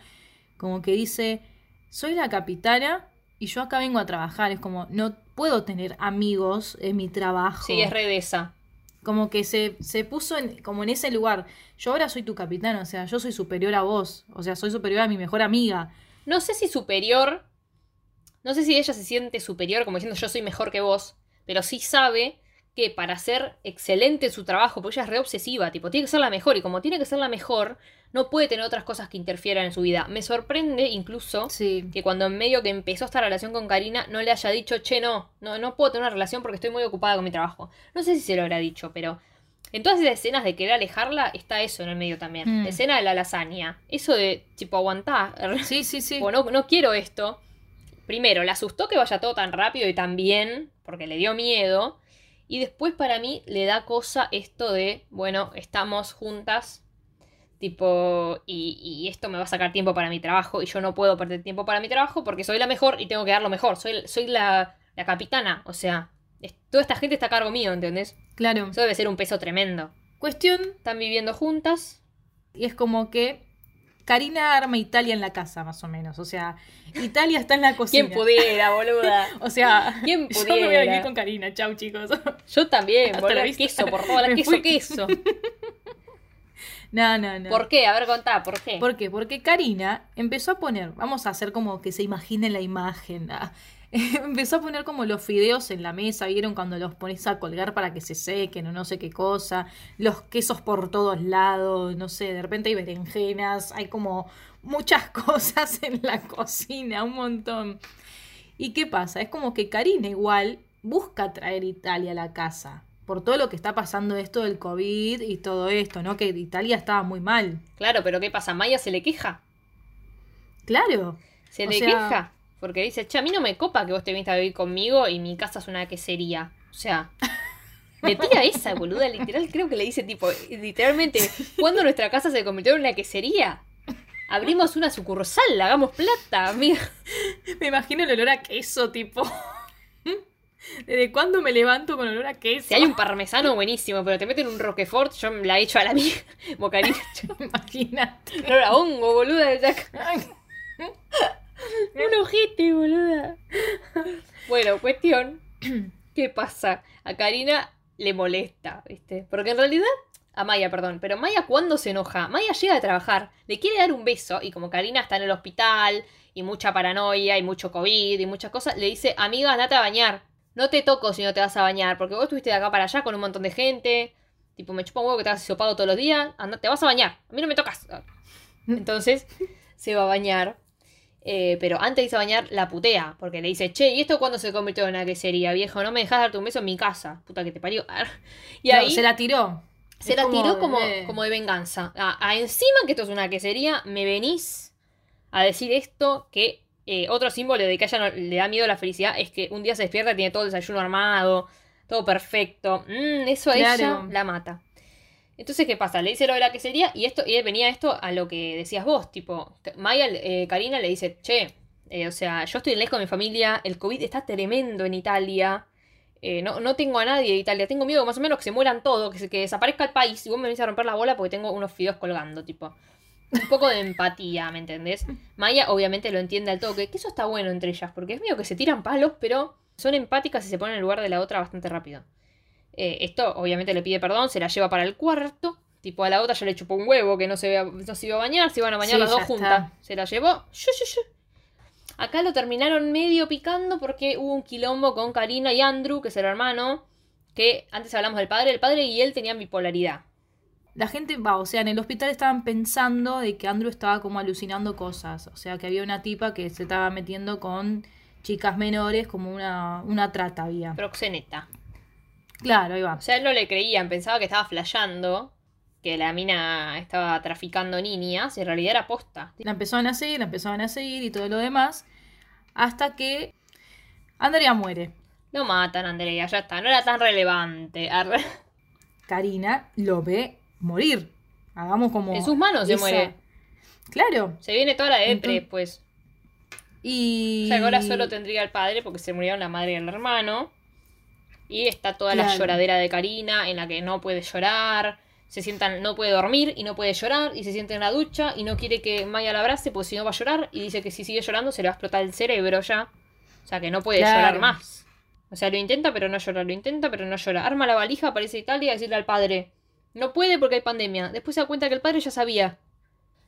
Speaker 2: como que dice, soy la capitana y yo acá vengo a trabajar. Es como, no puedo tener amigos en mi trabajo.
Speaker 1: Sí, es re de esa.
Speaker 2: Como que se, se puso en, como en ese lugar. Yo ahora soy tu capitana, o sea, yo soy superior a vos. O sea, soy superior a mi mejor amiga.
Speaker 1: No sé si superior. No sé si ella se siente superior, como diciendo yo soy mejor que vos. Pero sí sabe que para ser excelente en su trabajo, porque ella es re obsesiva, tipo, tiene que ser la mejor. Y como tiene que ser la mejor, no puede tener otras cosas que interfieran en su vida. Me sorprende incluso
Speaker 2: Sí.
Speaker 1: que cuando en medio que empezó esta relación con Karina no le haya dicho, che, no, no, no puedo tener una relación porque estoy muy ocupada con mi trabajo. No sé si se lo habrá dicho, pero en todas esas escenas de querer alejarla está eso en el medio también.
Speaker 2: Mm.
Speaker 1: La escena de la lasaña. Eso de, tipo, aguantá.
Speaker 2: Sí, sí, sí.
Speaker 1: O no, no quiero esto. Primero, le asustó que vaya todo tan rápido y tan bien, porque le dio miedo. Y después para mí le da cosa esto de, bueno, estamos juntas, tipo, y, y esto me va a sacar tiempo para mi trabajo y yo no puedo perder tiempo para mi trabajo porque soy la mejor y tengo que dar lo mejor. Soy, soy la, la capitana, o sea, es- toda esta gente está a cargo mío, ¿entendés?
Speaker 2: Claro.
Speaker 1: Eso debe ser un peso tremendo.
Speaker 2: Cuestión,
Speaker 1: Están viviendo juntas.
Speaker 2: y es como que Karina arma Italia en la casa, más o menos. O sea, Italia está en la cocina.
Speaker 1: ¿Quién pudiera, boluda?
Speaker 2: O sea,
Speaker 1: ¿Quién
Speaker 2: yo me voy a
Speaker 1: pudiera?
Speaker 2: vivir con Karina. Chau, chicos.
Speaker 1: Yo también,
Speaker 2: vista.
Speaker 1: Queso por
Speaker 2: Me
Speaker 1: queso,
Speaker 2: fui.
Speaker 1: queso.
Speaker 2: no, no, no.
Speaker 1: ¿Por qué? A ver, contá, ¿por qué?
Speaker 2: ¿Por qué? Porque Karina empezó a poner, vamos a hacer como que se imaginen la imagen. empezó a poner como los fideos en la mesa, vieron cuando los pones a colgar para que se sequen o no sé qué cosa, los quesos por todos lados, no sé, de repente hay berenjenas, hay como muchas cosas en la cocina, un montón. ¿Y qué pasa? Es como que Karina igual busca traer Italia a la casa. Por todo lo que está pasando esto del COVID y todo esto, ¿no? Que Italia estaba muy mal.
Speaker 1: Claro, pero ¿qué pasa? Maya se le queja.
Speaker 2: Claro.
Speaker 1: Se
Speaker 2: O
Speaker 1: le
Speaker 2: sea-
Speaker 1: queja. Porque dice, che, a mí no me copa que vos te viniste a vivir conmigo y mi casa es una quesería. O sea, le tira esa, boluda. Literal, creo que le dice, tipo, literalmente, ¿cuándo nuestra casa se convirtió en una quesería? Abrimos una sucursal, hagamos plata, amiga.
Speaker 2: Me imagino el olor a queso, tipo. ¿Desde cuándo me levanto con olor a queso?
Speaker 1: Si hay un parmesano buenísimo, pero te meten un roquefort, yo me la echo a la mía. Bocarina.
Speaker 2: Imagínate.
Speaker 1: No la hongo, boluda. Ojete, boluda. Bueno, cuestión. ¿Qué pasa? A Karina le molesta, ¿viste? Porque en realidad. A Maya, perdón. Pero Maya, cuando se enoja? Maya llega a trabajar, le quiere dar un beso, y como Karina está en el hospital, y mucha paranoia, y mucho COVID, y muchas cosas, le dice: Amiga, andate a bañar. No te toco si no te vas a bañar, porque vos estuviste de acá para allá con un montón de gente. Tipo, me chupa un huevo que te has hisopado todos los días. Anda, te vas a bañar. A mí no me tocas. Entonces, se va a bañar. Eh, pero antes de irse a bañar, la putea. Porque le dice, che, ¿y esto cuándo se convirtió en una quesería, viejo? No me dejas darte un beso en mi casa. Puta que te parió. Y
Speaker 2: No,
Speaker 1: ahí
Speaker 2: se la tiró.
Speaker 1: se
Speaker 2: Es
Speaker 1: la tiró como,
Speaker 2: de-
Speaker 1: como de venganza. A, a encima que esto es una quesería, me venís a decir esto que eh, otro símbolo de que a ella no- le da miedo la felicidad es que un día se despierta y tiene todo el desayuno armado, todo perfecto. Mm, eso a ella la mata. Entonces, ¿qué pasa? Le dice lo de la quesería y esto y venía esto a lo que decías vos, tipo, Maya, eh, Karina le dice, che, eh, o sea, yo estoy lejos de mi familia, el COVID está tremendo en Italia, eh, no, no tengo a nadie de Italia, tengo miedo más o menos que se mueran todos, que, se- que desaparezca el país y vos me venís a romper la bola porque tengo unos fideos colgando, tipo. Un poco de empatía, ¿me entendés? Maya obviamente lo entiende al toque, que eso está bueno entre ellas, porque es medio que se tiran palos, pero son empáticas y se ponen en el lugar de la otra bastante rápido. Eh, esto obviamente le pide perdón, se la lleva para el cuarto. Tipo, a la otra ya le chupó un huevo que no se, iba- no se iba a bañar, se iban a bañar
Speaker 2: Sí,
Speaker 1: las dos juntas.
Speaker 2: está.
Speaker 1: Se la llevó. Acá lo terminaron medio picando porque hubo un quilombo con Karina y Andrew, que es el hermano, que antes hablamos del padre, el padre y él tenían bipolaridad.
Speaker 2: La gente va, o sea, en el hospital estaban pensando de que Andrew estaba como alucinando cosas. O sea, que había una tipa que se estaba metiendo con chicas menores, como una, una trata había.
Speaker 1: Proxeneta.
Speaker 2: Claro, ahí va.
Speaker 1: O sea, él no le creían, pensaba que estaba flasheando, que la mina estaba traficando niñas, y en realidad era posta.
Speaker 2: La empezaban a seguir, la empezaban a seguir y todo lo demás. Hasta que Andrea muere.
Speaker 1: Lo matan, Andrea, ya está, no era tan relevante. Arre.
Speaker 2: Karina lo ve morir. Hagamos como.
Speaker 1: En sus manos se muere.
Speaker 2: Claro.
Speaker 1: Se viene toda la depre
Speaker 2: Entonces-
Speaker 1: pues.
Speaker 2: Y.
Speaker 1: O sea, ahora solo tendría el padre porque se murieron la madre y el hermano. Y está toda la lloradera de Karina en la que no puede llorar. Se sientan, no puede dormir y no puede llorar. Y se siente en la ducha y no quiere que Maya la abrace porque si no va a llorar. Y dice que si sigue llorando se le va a explotar el cerebro ya. O sea que no puede
Speaker 2: Claro.
Speaker 1: llorar más. O sea, lo intenta pero no llora, lo intenta pero no llora. Arma la valija, aparece Italia y decirle al padre. No puede porque hay pandemia. Después se da cuenta que el padre ya sabía.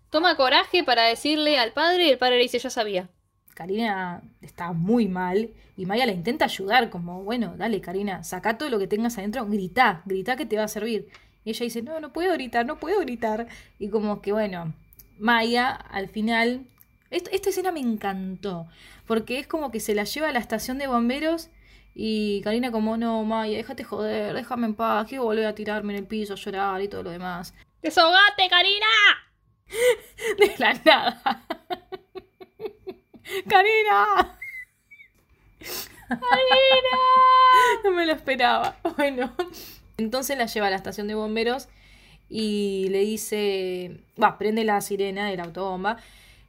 Speaker 1: Toma coraje para decirle al padre y el padre le dice ya sabía.
Speaker 2: Karina está muy mal y Maya la intenta ayudar, como, bueno, dale Karina, saca todo lo que tengas adentro, grita, grita que te va a servir. Y ella dice, no, no puedo gritar, no puedo gritar. Y como que, bueno, Maya al final, est- esta escena me encantó, porque es como que se la lleva a la estación de bomberos y Karina como, no, Maya, déjate joder, déjame en paz, quiero volver a tirarme en el piso a llorar y todo lo demás.
Speaker 1: ¡Desahogate, Karina!
Speaker 2: De la nada. Karina. No me lo esperaba. Bueno, entonces la lleva a la estación de bomberos y le dice, va, prende la sirena de la autobomba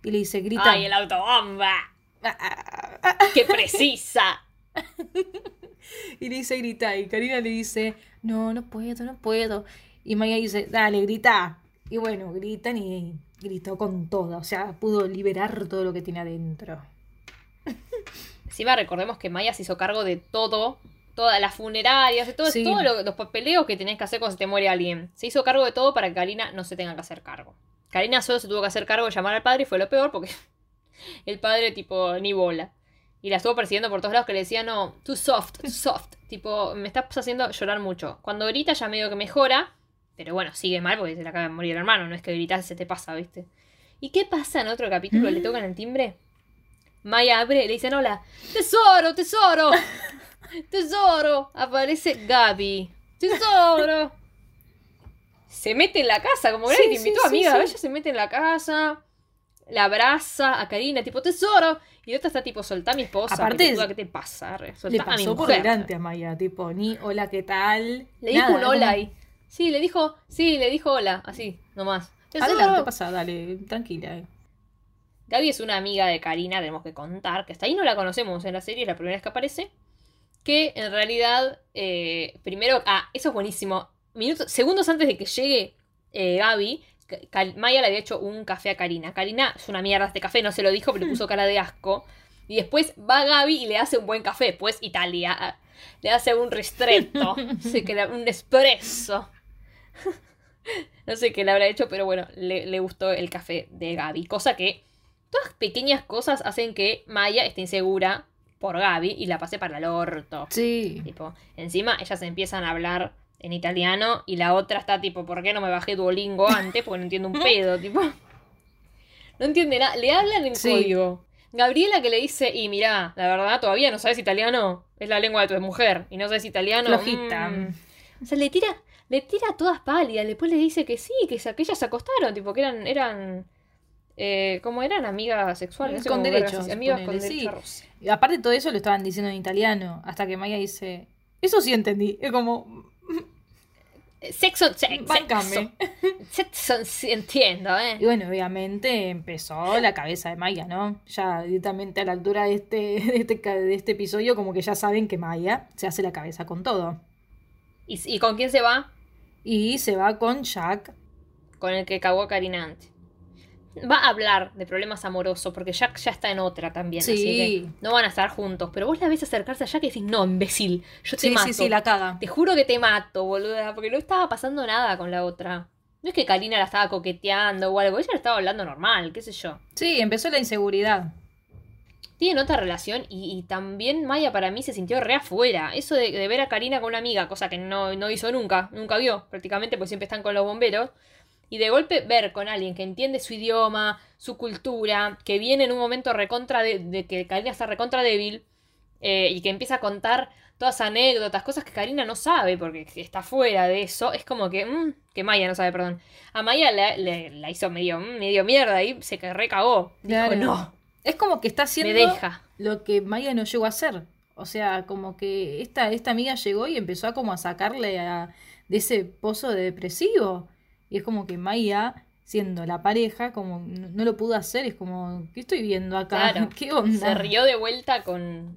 Speaker 2: y le dice, grita.
Speaker 1: ¡Ay, el autobomba! ¡Qué precisa!
Speaker 2: Y le dice, grita. Y Karina le dice, no, no puedo, no puedo. Y Maya dice, dale, grita. Y bueno, gritan y gritó con todo. O sea, pudo liberar todo lo que tiene adentro.
Speaker 1: Encima recordemos que Maya se hizo cargo de todo, todas las funerarias, de todo,
Speaker 2: Sí.
Speaker 1: todos lo- los papeleos que tenés que hacer cuando se te muere alguien. Se hizo cargo de todo para que Karina no se tenga que hacer cargo. Karina solo se tuvo que hacer cargo de llamar al padre y fue lo peor porque el padre tipo ni bola. Y la estuvo persiguiendo por todos lados que le decía, no, too soft, too soft. tipo, me estás haciendo llorar mucho. Cuando grita ya medio que mejora, pero bueno, sigue mal porque se le acaba de morir el hermano, no es que gritas se te pasa, ¿viste? ¿Y qué pasa en otro capítulo? ¿Le tocan el timbre? Maya abre y le dicen, hola, tesoro, tesoro, tesoro. Aparece Gaby, tesoro. Se mete en la casa, como que
Speaker 2: Sí,
Speaker 1: te invitó,
Speaker 2: sí,
Speaker 1: amiga.
Speaker 2: sí.
Speaker 1: Ella se mete en la casa, la abraza a Karina, tipo, tesoro. Y la otra está tipo, soltá a mi esposa.
Speaker 2: Aparte,
Speaker 1: ¿qué te pasa? Re,
Speaker 2: Le
Speaker 1: Soltá a mi
Speaker 2: pasó por delante a Maya, tipo, ni hola, ¿qué tal?
Speaker 1: Le dijo un hola ahí. Sí, le dijo, sí, le dijo hola, así, nomás. Tesoro.
Speaker 2: Adelante, pasa, dale, tranquila. eh.
Speaker 1: Gaby es una amiga de Karina, tenemos que contar, que hasta ahí no la conocemos en la serie, es la primera vez que aparece. Que en realidad, eh, primero, ah, eso es buenísimo. Minutos, segundos antes de que llegue eh, Gaby, Maya le había hecho un café a Karina. Karina es una mierda este café, no se lo dijo, pero le puso cara de asco. Y después va Gaby y le hace un buen café. Pues Italia le hace un ristretto, qué le- un espresso. No sé qué le habrá hecho, pero bueno, le, le gustó el café de Gaby. Cosa que todas pequeñas cosas hacen que Maya esté insegura por Gaby y la pase para el orto.
Speaker 2: Sí.
Speaker 1: Tipo, encima ellas empiezan a hablar en italiano y la otra está tipo, ¿por qué no me bajé Duolingo antes? Porque no entiendo un pedo, tipo. No entiende nada. Le hablan en
Speaker 2: Sí.
Speaker 1: código. Gabriela que le dice, y mirá, la verdad, todavía no sabes italiano, es la lengua de tu mujer, y no sabes italiano.
Speaker 2: Flojita.
Speaker 1: mm". O sea, le tira, le tira todas pálidas, después le dice que sí, que, se- que ellas se acostaron, tipo, que eran, eran, eh, como eran amigas sexuales, no sé
Speaker 2: Con derechos,
Speaker 1: amigas con
Speaker 2: ponele, sí.
Speaker 1: derechos.
Speaker 2: Y aparte de todo eso lo estaban diciendo en italiano, hasta que Maya dice, eso sí entendí. Es como,
Speaker 1: Eh, Sexo, sexo. Sexo, sí, entiendo,
Speaker 2: Y
Speaker 1: eh.
Speaker 2: bueno, obviamente empezó la cabeza de Maya, ¿no? Ya directamente a la altura de este, de este, de este episodio, como que ya saben que Maya se hace la cabeza con todo.
Speaker 1: ¿Y, ¿Y con quién se va?
Speaker 2: Y se va con Jack.
Speaker 1: Con el que cagó a Karina antes. Va a hablar de problemas amorosos, porque Jack ya está en otra también, así
Speaker 2: Sí.
Speaker 1: que no van a estar juntos. Pero vos la ves acercarse a Jack y decís, no, imbécil, yo te
Speaker 2: Sí,
Speaker 1: mato.
Speaker 2: sí, sí, la caga.
Speaker 1: Te juro que te mato, boluda, porque no estaba pasando nada con la otra. No es que Karina la estaba coqueteando o algo, ella le estaba hablando normal, qué sé yo.
Speaker 2: Sí, empezó la inseguridad.
Speaker 1: Tienen otra relación y, y también Maya para mí se sintió re afuera. Eso de, de ver a Karina con una amiga, cosa que no, no hizo nunca, nunca vio prácticamente, porque siempre están con los bomberos. Y de golpe ver con alguien que entiende su idioma, su cultura, que viene en un momento recontra de, de que Karina está recontra débil eh, y que empieza a contar todas anécdotas, cosas que Karina no sabe porque está fuera de eso, es como que, mm, que Maya no sabe, perdón. A Maya le, le- la hizo medio, mm, medio mierda y se recagó.
Speaker 2: Claro.
Speaker 1: Dijo, no,
Speaker 2: Es como que está haciendo
Speaker 1: deja.
Speaker 2: lo que Maya no llegó a hacer. O sea, como que esta, esta amiga llegó y empezó a como a sacarle a- de ese pozo de depresivo. Y es como que Maya, siendo la pareja, como no, no lo pudo hacer, es como, ¿qué estoy viendo acá?
Speaker 1: Claro.
Speaker 2: ¿Qué onda?
Speaker 1: Se rió de vuelta con,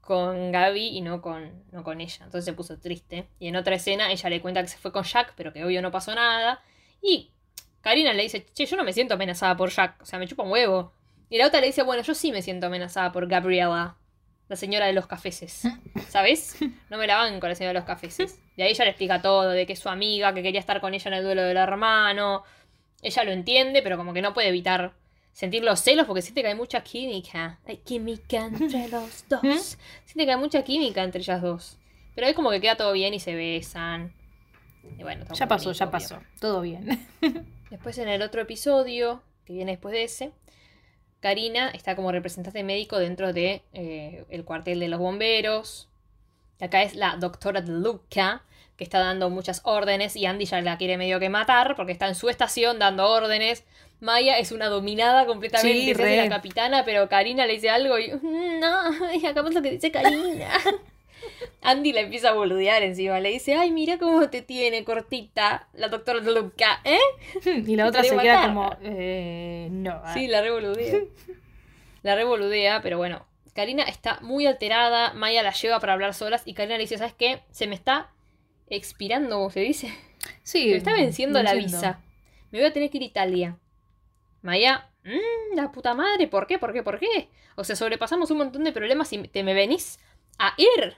Speaker 1: con Gaby y no con, no con ella. Entonces se puso triste. Y en otra escena ella le cuenta que se fue con Jack, pero que obvio no pasó nada. Y Karina le dice, che, yo no me siento amenazada por Jack. O sea, me chupa un huevo. Y la otra le dice, bueno, yo sí me siento amenazada por Gabriela, la señora de los cafeses. ¿Sabes? No me la van con la señora de los cafeses. Y ahí ella le explica todo, de que es su amiga, que quería estar con ella en el duelo del hermano. Ella lo entiende, pero como que no puede evitar sentir los celos porque siente que hay mucha química. Hay química entre los dos. Siente que hay mucha química entre ellas dos. Pero es como que queda todo bien y se besan. Y bueno,
Speaker 2: Ya pasó,
Speaker 1: bonito,
Speaker 2: ya
Speaker 1: obvio.
Speaker 2: pasó. Todo bien.
Speaker 1: Después en el otro episodio, que viene después de ese, Karina está como representante médico dentro de eh, el cuartel de los bomberos. Acá es la doctora de Luca, que está dando muchas órdenes y Andy ya la quiere medio que matar porque está en su estación dando órdenes. Maya es una dominada completamente,
Speaker 2: Sí,
Speaker 1: la capitana, pero Karina le dice algo y "Mm, no, y acabamos lo que dice Karina. Andy la empieza a boludear encima, le dice, ay, mira cómo te tiene cortita la doctora Luca, ¿eh?
Speaker 2: y la otra se queda como, eh, no.
Speaker 1: Sí, la revoludea. La revoludea, pero bueno. Karina está muy alterada. Maya la lleva para hablar solas. Y Karina le dice: ¿Sabes qué? Se me está expirando, se dice.
Speaker 2: Sí,
Speaker 1: Se me está venciendo la visa. Me voy a tener que ir a Italia. Maya, "Mm, la puta madre, ¿por qué? ¿Por qué? ¿Por qué? O sea, sobrepasamos un montón de problemas y te me venís a ir.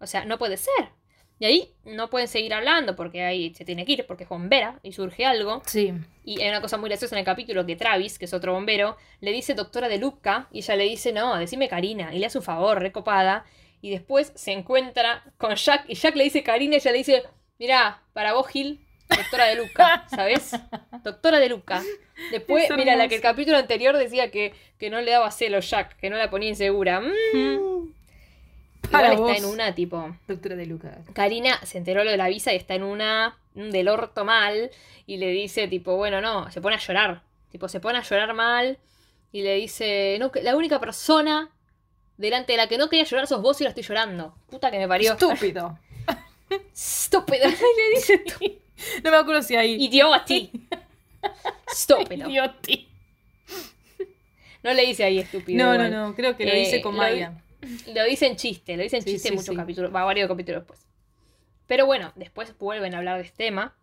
Speaker 1: O sea, no puede ser. Y ahí no pueden seguir hablando porque ahí se tiene que ir porque es bombera y surge algo.
Speaker 2: Sí.
Speaker 1: Y hay una cosa muy graciosa en el capítulo que Travis, que es otro bombero, le dice doctora de Luca y ella le dice, no, decime Karina. Y le hace un favor, recopada. Y después se encuentra con Jack y Jack le dice Karina y ella le dice, mirá, para vos Gil, doctora de Luca, ¿sabes? Doctora de Luca. Después,
Speaker 2: Es
Speaker 1: mira, la que el capítulo anterior decía que, que no le daba celo Jack, que no la ponía insegura. Mm.
Speaker 2: Para
Speaker 1: Igual
Speaker 2: vos.
Speaker 1: está en una tipo...
Speaker 2: Doctora de Lucas.
Speaker 1: Karina se enteró lo de la visa y está en una un del orto mal y le dice tipo, bueno, no, se pone a llorar. Tipo, se pone a llorar mal y le dice, no, que la única persona delante de la que no quería llorar sos vos y la estoy llorando. Puta que me parió.
Speaker 2: Estúpido.
Speaker 1: Estúpido. le dice tú.
Speaker 2: No me acuerdo si ahí.
Speaker 1: Idioti. Estúpido.
Speaker 2: Idioti.
Speaker 1: No le dice ahí estúpido.
Speaker 2: No, no,
Speaker 1: igual.
Speaker 2: no. Creo que lo
Speaker 1: Eh,
Speaker 2: dice con
Speaker 1: lo-
Speaker 2: Maya.
Speaker 1: Lo dice en chiste, lo dice en
Speaker 2: Sí,
Speaker 1: chiste
Speaker 2: sí,
Speaker 1: muchos
Speaker 2: sí.
Speaker 1: capítulos, va varios capítulos después. Pero bueno, después vuelven a hablar de este tema,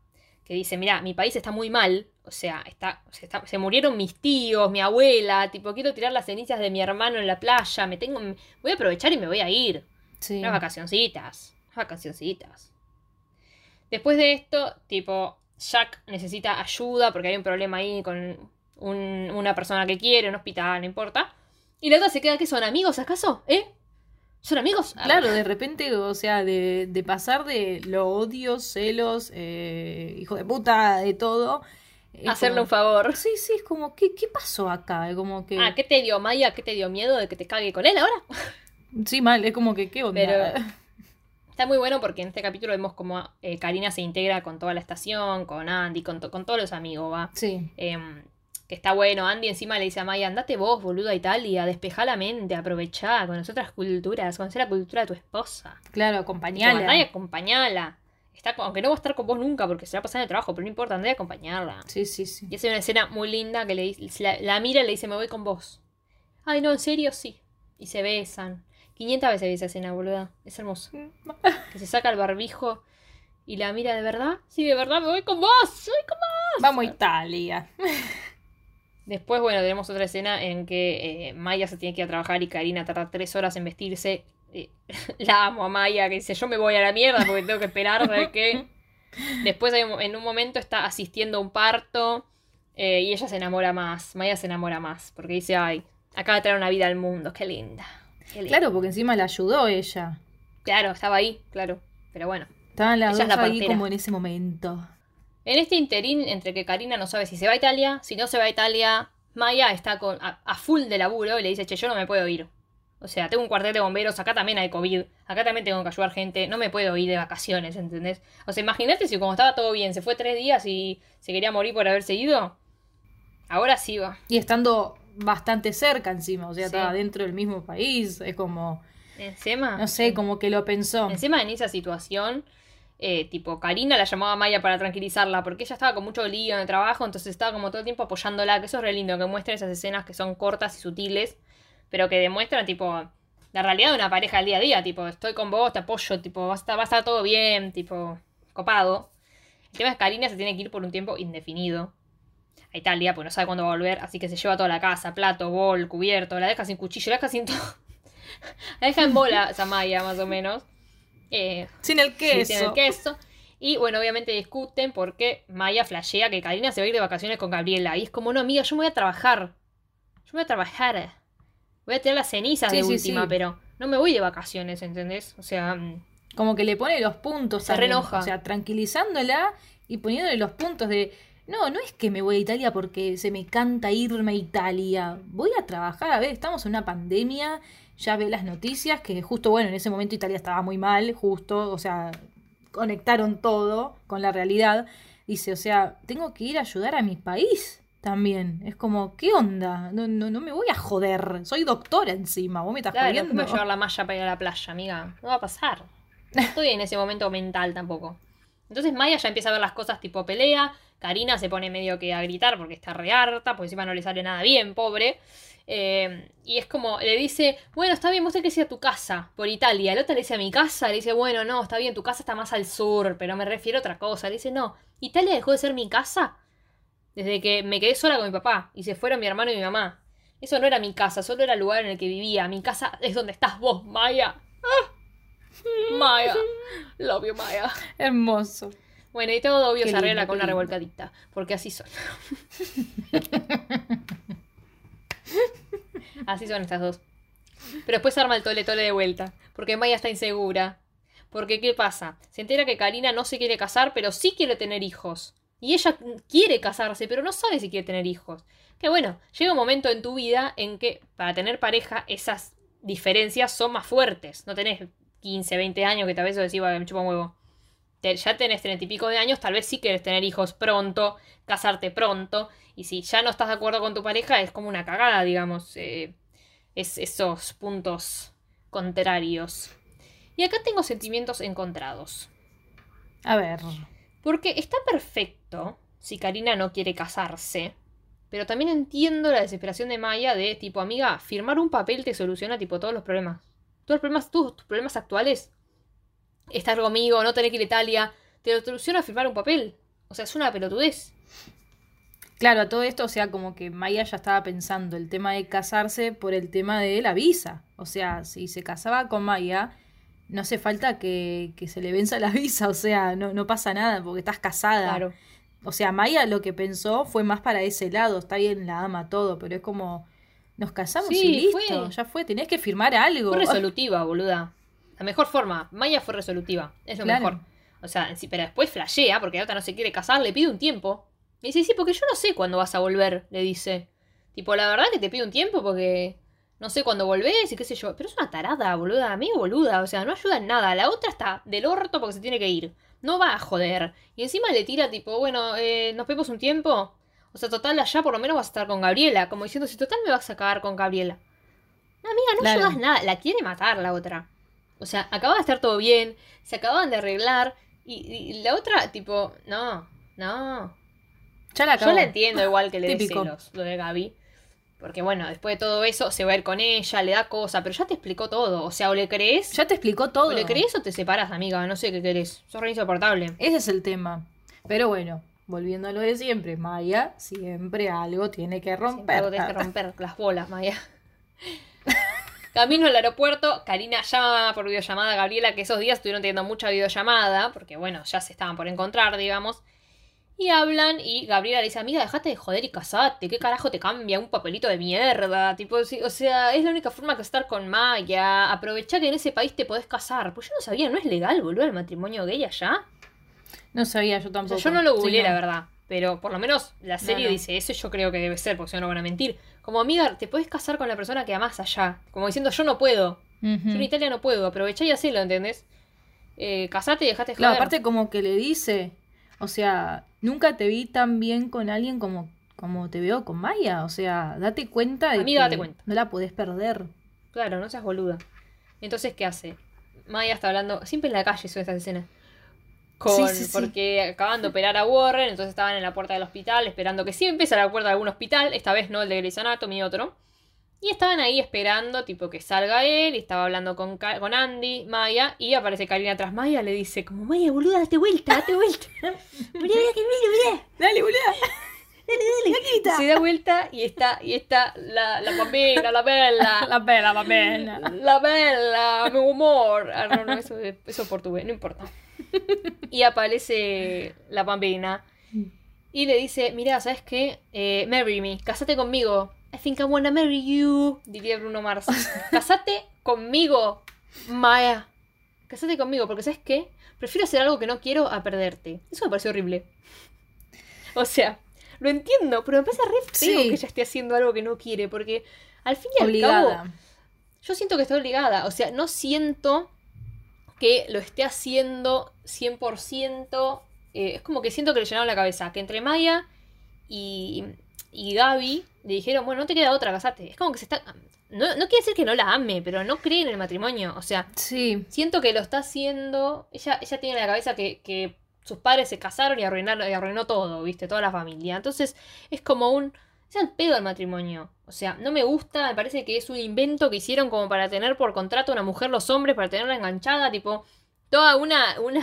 Speaker 1: que dice, mira, mi país está muy mal, o sea, está, se, está- se murieron mis tíos, mi abuela, tipo, quiero tirar las cenizas de mi hermano en la playa, me tengo, voy a aprovechar y me voy a ir.
Speaker 2: Sí.
Speaker 1: Unas vacacioncitas, unas vacacioncitas. Después de esto, tipo, Jack necesita ayuda porque hay un problema ahí con un- una persona que quiere, un hospital, no importa. Y la otra se queda que son amigos, ¿acaso? ¿Eh? ¿Son amigos? Ah,
Speaker 2: Claro, de repente, o sea, de, de pasar de lo odio, celos, eh, hijo de puta, de todo.
Speaker 1: Hacerle un favor.
Speaker 2: Sí, sí, es como, ¿qué, qué pasó acá? Es como que.
Speaker 1: Ah, ¿qué te dio Maya? ¿Qué te dio miedo de que te cague con él ahora?
Speaker 2: Sí, mal, es como que, ¿qué onda?
Speaker 1: Pero- Está muy bueno porque en este capítulo vemos como eh, Karina se integra con toda la estación, con Andy, con, to- con todos los amigos, ¿va?
Speaker 2: Sí.
Speaker 1: Em, que está bueno. Andy encima le dice a Maya, andate vos, boludo, a Italia, despejá la mente, aprovechá, conocer otras culturas, conocer la cultura de tu esposa.
Speaker 2: Claro, acompañala.
Speaker 1: andá y acompañala. Está, aunque no va a estar con vos nunca porque se va a pasar en el trabajo, pero no importa, andá y acompañarla.
Speaker 2: Sí, sí, sí.
Speaker 1: Y hace una escena muy linda que le dice, la, la mira y le dice, me voy con vos. Ay, no, en serio, sí. Y se besan. 500 veces vi esa escena, boluda. Es hermoso. Que se saca el barbijo y la mira de verdad. Sí, de verdad, me voy con vos. Voy con vos.
Speaker 2: Vamos a Italia.
Speaker 1: Después, bueno, tenemos otra escena en que eh, Maya se tiene que ir a trabajar y Karina tarda tres horas en vestirse. Eh, la amo a Maya, que dice, yo me voy a la mierda porque tengo que esperar, ¿sabes qué? Después, en un momento, está asistiendo a un parto eh, y ella se enamora más. Maya se enamora más porque dice, ay, acaba de traer una vida al mundo, qué linda. qué linda".
Speaker 2: Claro, porque encima la ayudó ella.
Speaker 1: Claro, estaba ahí, claro. Pero bueno.
Speaker 2: Estaban las
Speaker 1: Ella es
Speaker 2: dos
Speaker 1: la
Speaker 2: ahí como en ese momento.
Speaker 1: En este interín, entre que Karina no sabe si se va a Italia, si no se va a Italia, Maya está con, a, a full de laburo y le dice, che, yo no me puedo ir. O sea, tengo un cuartel de bomberos, acá también hay COVID, acá también tengo que ayudar gente, no me puedo ir de vacaciones, ¿entendés? O sea, imagínate si como estaba todo bien, se fue tres días y se quería morir por haberse ido. Ahora sí va.
Speaker 2: Y estando bastante cerca encima, o sea,
Speaker 1: Sí.
Speaker 2: estaba dentro del mismo país. Es como,
Speaker 1: Encima.
Speaker 2: no sé, como que lo pensó.
Speaker 1: Encima en esa situación, eh, tipo, Karina la llamaba a Maya para tranquilizarla, porque ella estaba con mucho lío en el trabajo, entonces estaba como todo el tiempo apoyándola, que eso es re lindo, que muestra esas escenas que son cortas y sutiles, pero que demuestran, tipo, la realidad de una pareja al día a día, tipo, estoy con vos, te apoyo, tipo, va a estar, va a estar todo bien, tipo, copado. El tema es que Karina se tiene que ir por un tiempo indefinido a Italia, pues no sabe cuándo va a volver, así que se lleva toda la casa, plato, bol, cubierto, la deja sin cuchillo, la deja sin todo. la deja en bola Samaya, más o menos. Eh,
Speaker 2: Sin el queso.
Speaker 1: tiene el queso. Y bueno, obviamente discuten porque Maya flashea que Karina se va a ir de vacaciones con Gabriela. Y es como, no, amiga, yo me voy a trabajar. Yo me voy a trabajar. Voy a tirar las cenizas
Speaker 2: Sí,
Speaker 1: de
Speaker 2: sí,
Speaker 1: última,
Speaker 2: sí.
Speaker 1: pero no me voy de vacaciones, ¿entendés? O sea, mm,
Speaker 2: Como que le pone los puntos.
Speaker 1: Se reenoja.
Speaker 2: O sea, tranquilizándola y poniéndole los puntos de. No, no es que me voy a Italia porque se me canta irme a Italia. Voy a trabajar, a ver, estamos en una pandemia. Ya ve las noticias que justo, bueno, en ese momento Italia estaba muy mal, justo, o sea, conectaron todo con la realidad. Dice, o sea, tengo que ir a ayudar a mi país también. Es como, ¿qué onda? No, no, no me voy a joder. Soy doctora encima, vos me estás
Speaker 1: claro,
Speaker 2: jodiendo.
Speaker 1: ¿cómo voy a llevar la malla para ir a la playa, amiga? No va a pasar. No estoy en ese momento mental tampoco. Entonces Maya ya empieza a ver las cosas tipo pelea. Karina se pone medio que a gritar porque está re harta, porque encima no le sale nada bien, pobre. Eh, y es como, le dice, bueno, está bien, vos tenés que ir a tu casa, por Italia. El otro le dice a mi casa, le dice, bueno, no, está bien, tu casa está más al sur, pero me refiero a otra cosa. Le dice, no, Italia dejó de ser mi casa desde que me quedé sola con mi papá y se fueron mi hermano y mi mamá. Eso no era mi casa, solo era el lugar en el que vivía. Mi casa es donde estás vos, Maya. Ah. Maya. Love you, Maya.
Speaker 2: Hermoso.
Speaker 1: Bueno, y todo obvio
Speaker 2: Qué
Speaker 1: se arregla
Speaker 2: lindo,
Speaker 1: con una
Speaker 2: lindo.
Speaker 1: revolcadita. Porque así son. así son estas dos. Pero después arma el tole tole de vuelta. Porque Maya está insegura. Porque, ¿qué pasa? Se entera que Karina no se quiere casar, pero sí quiere tener hijos. Y ella quiere casarse, pero no sabe si quiere tener hijos. Que bueno, llega un momento en tu vida en que para tener pareja esas diferencias son más fuertes. No tenés 15, 20 años que tal vez decís, "Vale, me chupa un huevo te- ya tenés treinta y pico de años, tal vez sí quieres tener hijos pronto, casarte pronto, y si ya no estás de acuerdo con tu pareja, es como una cagada, digamos, eh, es esos puntos contrarios. Y acá tengo sentimientos encontrados.
Speaker 2: A ver.
Speaker 1: Porque está perfecto si Karina no quiere casarse. Pero también entiendo la desesperación de Maya de tipo, amiga, firmar un papel te soluciona tipo todos los problemas. Todos los problemas, todos tus problemas actuales. Estar conmigo, no tener que ir a Italia, te lo soluciona firmar un papel. O sea, es una pelotudez.
Speaker 2: Claro, a todo esto, o sea, como que Maya ya estaba pensando el tema de casarse por el tema de la visa. O sea, si se casaba con Maya, no hace falta que, que se le venza la visa, o sea, no, no pasa nada porque estás casada.
Speaker 1: Claro.
Speaker 2: O sea, Maya lo que pensó fue más para ese lado, está bien, la ama todo, pero es como, nos casamos
Speaker 1: Sí,
Speaker 2: y listo,
Speaker 1: fue.
Speaker 2: ya fue, tenés que firmar algo.
Speaker 1: Fue resolutiva, boluda. La mejor forma. Maya fue resolutiva. Es lo
Speaker 2: Claro.
Speaker 1: mejor. O sea, sí, pero después flashea porque la otra no se quiere casar, le pide un tiempo. Me dice, sí, porque yo no sé cuándo vas a volver, le dice. Tipo, la verdad que te pido un tiempo porque no sé cuándo volvés y qué sé yo. Pero es una tarada, boluda, amigo boluda. O sea, no ayuda en nada. La otra está del orto porque se tiene que ir. No va a joder. Y encima le tira tipo, bueno, eh, nos vemos un tiempo. O sea, total, allá por lo menos vas a estar con Gabriela. Como diciendo, si total me vas a cagar con Gabriela. No, amiga, no
Speaker 2: Claro.
Speaker 1: ayudas nada. La quiere matar la otra. O sea, acababa de estar todo bien. Se acababan de arreglar. Y, y la otra, tipo, no, no.
Speaker 2: Ya la acabó.
Speaker 1: Yo la entiendo igual que le dé celos, lo de Gaby. Porque bueno, después de todo eso se va a ir con ella, le da cosa, pero ya te explicó todo. O sea, o le crees,
Speaker 2: Ya te explicó todo.
Speaker 1: o le crees o te separas, amiga, no sé qué querés. Sos re insoportable.
Speaker 2: Ese es el tema. Pero bueno, volviendo a lo de siempre, Maya siempre algo tiene que
Speaker 1: Siempre
Speaker 2: romper.
Speaker 1: algo tenés que romper las bolas, Maya. Camino al aeropuerto, Karina llama por videollamada a Gabriela, que esos días estuvieron teniendo mucha videollamada, porque bueno, ya se estaban por encontrar, digamos. Y hablan y Gabriela le dice, amiga, dejate de joder y casate, ¿qué carajo te cambia un papelito de mierda? Tipo, o sea, es la única forma que estar con Maya, aprovechá que en ese país te podés casar. Pues yo no sabía, ¿no es legal, boludo, el matrimonio gay allá?
Speaker 2: No sabía yo
Speaker 1: O
Speaker 2: tampoco.
Speaker 1: sea, yo no lo
Speaker 2: Sí,
Speaker 1: googleé,
Speaker 2: no.
Speaker 1: la verdad. Pero por lo menos la serie
Speaker 2: no.
Speaker 1: dice eso yo creo que debe ser, porque si no, no van a mentir. Como amiga, te puedes casar con la persona que amás allá. Como diciendo, yo no puedo. Yo en Italia no puedo. Aprovechá y hacelo, ¿entendés? Eh, casate y dejate de
Speaker 2: Claro, aparte como que le dice, o sea, nunca te vi tan bien con alguien como, como te veo con Maya. O sea, date cuenta de
Speaker 1: Amiga,
Speaker 2: que
Speaker 1: date cuenta.
Speaker 2: no la podés perder.
Speaker 1: Claro, no seas boluda. Entonces, ¿qué hace? Maya está hablando, siempre en la calle son estas escenas. Con,
Speaker 2: Sí, sí, sí.
Speaker 1: Porque acaban de operar a Warren, entonces estaban en la puerta del hospital esperando que siempre sea la puerta de algún hospital, esta vez no el de Grey's Anatomy, otro. Y estaban ahí esperando, tipo, que salga él, y estaba hablando con, con Andy, Maya, y aparece Karina tras Maya, le dice, como, Maya, boluda, date vuelta, date vuelta. mirá, mirá, mirá.
Speaker 2: Dale, boluda.
Speaker 1: Se da vuelta y está, y está la, la la bella,
Speaker 2: La pena, la pena.
Speaker 1: la bella, mi humor. Ah, no, no, eso, eso es portugués, no importa. Y aparece la bambina y le dice, mira, ¿sabes qué? Eh, marry me, casate conmigo. I think I wanna marry you, diría Bruno Mars. Casate conmigo, Maya. Casate conmigo, porque ¿sabes qué? Prefiero hacer algo que no quiero a perderte. Eso me pareció horrible. O sea, lo entiendo, pero me parece re feo
Speaker 2: Sí.
Speaker 1: que ella esté haciendo algo que no quiere, porque al fin y al cabo, yo siento que está obligada. O sea, no siento que lo esté haciendo 100%. eh, es como que siento que le llenaron la cabeza. Que entre Maya y, y Gaby le dijeron, bueno, no te queda otra, casate. Es como que se está... No, no quiere decir que no la ame, pero no cree en el matrimonio. O sea,
Speaker 2: Sí.
Speaker 1: siento que lo está haciendo. Ella, ella tiene en la cabeza que, que sus padres se casaron y arruinaron, y arruinó todo, ¿viste? Toda la familia. Entonces, es como un. Es al pedo el matrimonio. O sea, no me gusta, me parece que es un invento que hicieron como para tener por contrato a una mujer los hombres, para tenerla enganchada, tipo. Toda una, una,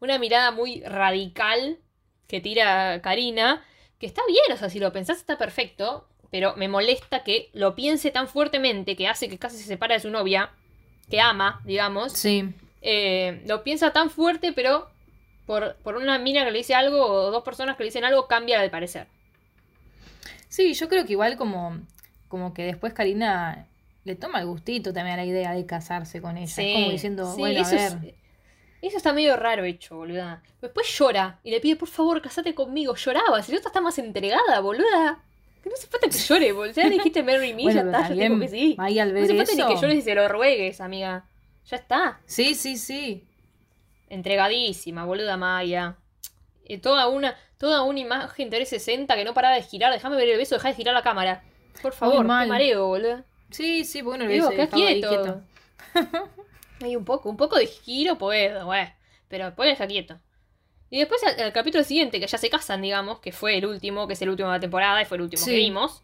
Speaker 1: una mirada muy radical que tira Karina. Que está bien, o sea, si lo pensás está perfecto. Pero me molesta que lo piense tan fuertemente que hace que casi se separa de su novia. Que ama, digamos.
Speaker 2: Sí.
Speaker 1: Eh, lo piensa tan fuerte, pero por, por una mina que le dice algo o dos personas que le dicen algo, cambia de parecer.
Speaker 2: Sí, yo creo que igual como, como que después Karina le toma el gustito también a la idea de casarse con ella. es como diciendo,
Speaker 1: sí,
Speaker 2: bueno, a ver.
Speaker 1: es- eso está medio raro hecho, boluda. Después llora y le pide, por favor, casate conmigo. Lloraba, si la otra está más entregada, boluda. Que no hace falta que llore, boluda. Ya le dijiste Mary Me,
Speaker 2: Bueno,
Speaker 1: ya está, yo digo que sí. No hace falta
Speaker 2: eso.
Speaker 1: ni que llores y se lo ruegues, amiga. Ya está.
Speaker 2: Sí, sí, sí.
Speaker 1: Entregadísima, boluda Maya. Eh, toda una toda una imagen 360 que no paraba de girar. Déjame ver el beso, deja de girar la cámara. Por favor, qué mareo, boludo.
Speaker 2: Sí, sí, bueno,
Speaker 1: Digo,
Speaker 2: le
Speaker 1: qué
Speaker 2: estaba ahí
Speaker 1: quieto. Hay un poco, un poco de giro puedo, güey. Pero después deja quieto. Y después al, al capítulo siguiente, que ya se casan, digamos, que fue el último, que es el último de la temporada y fue el último que vimos.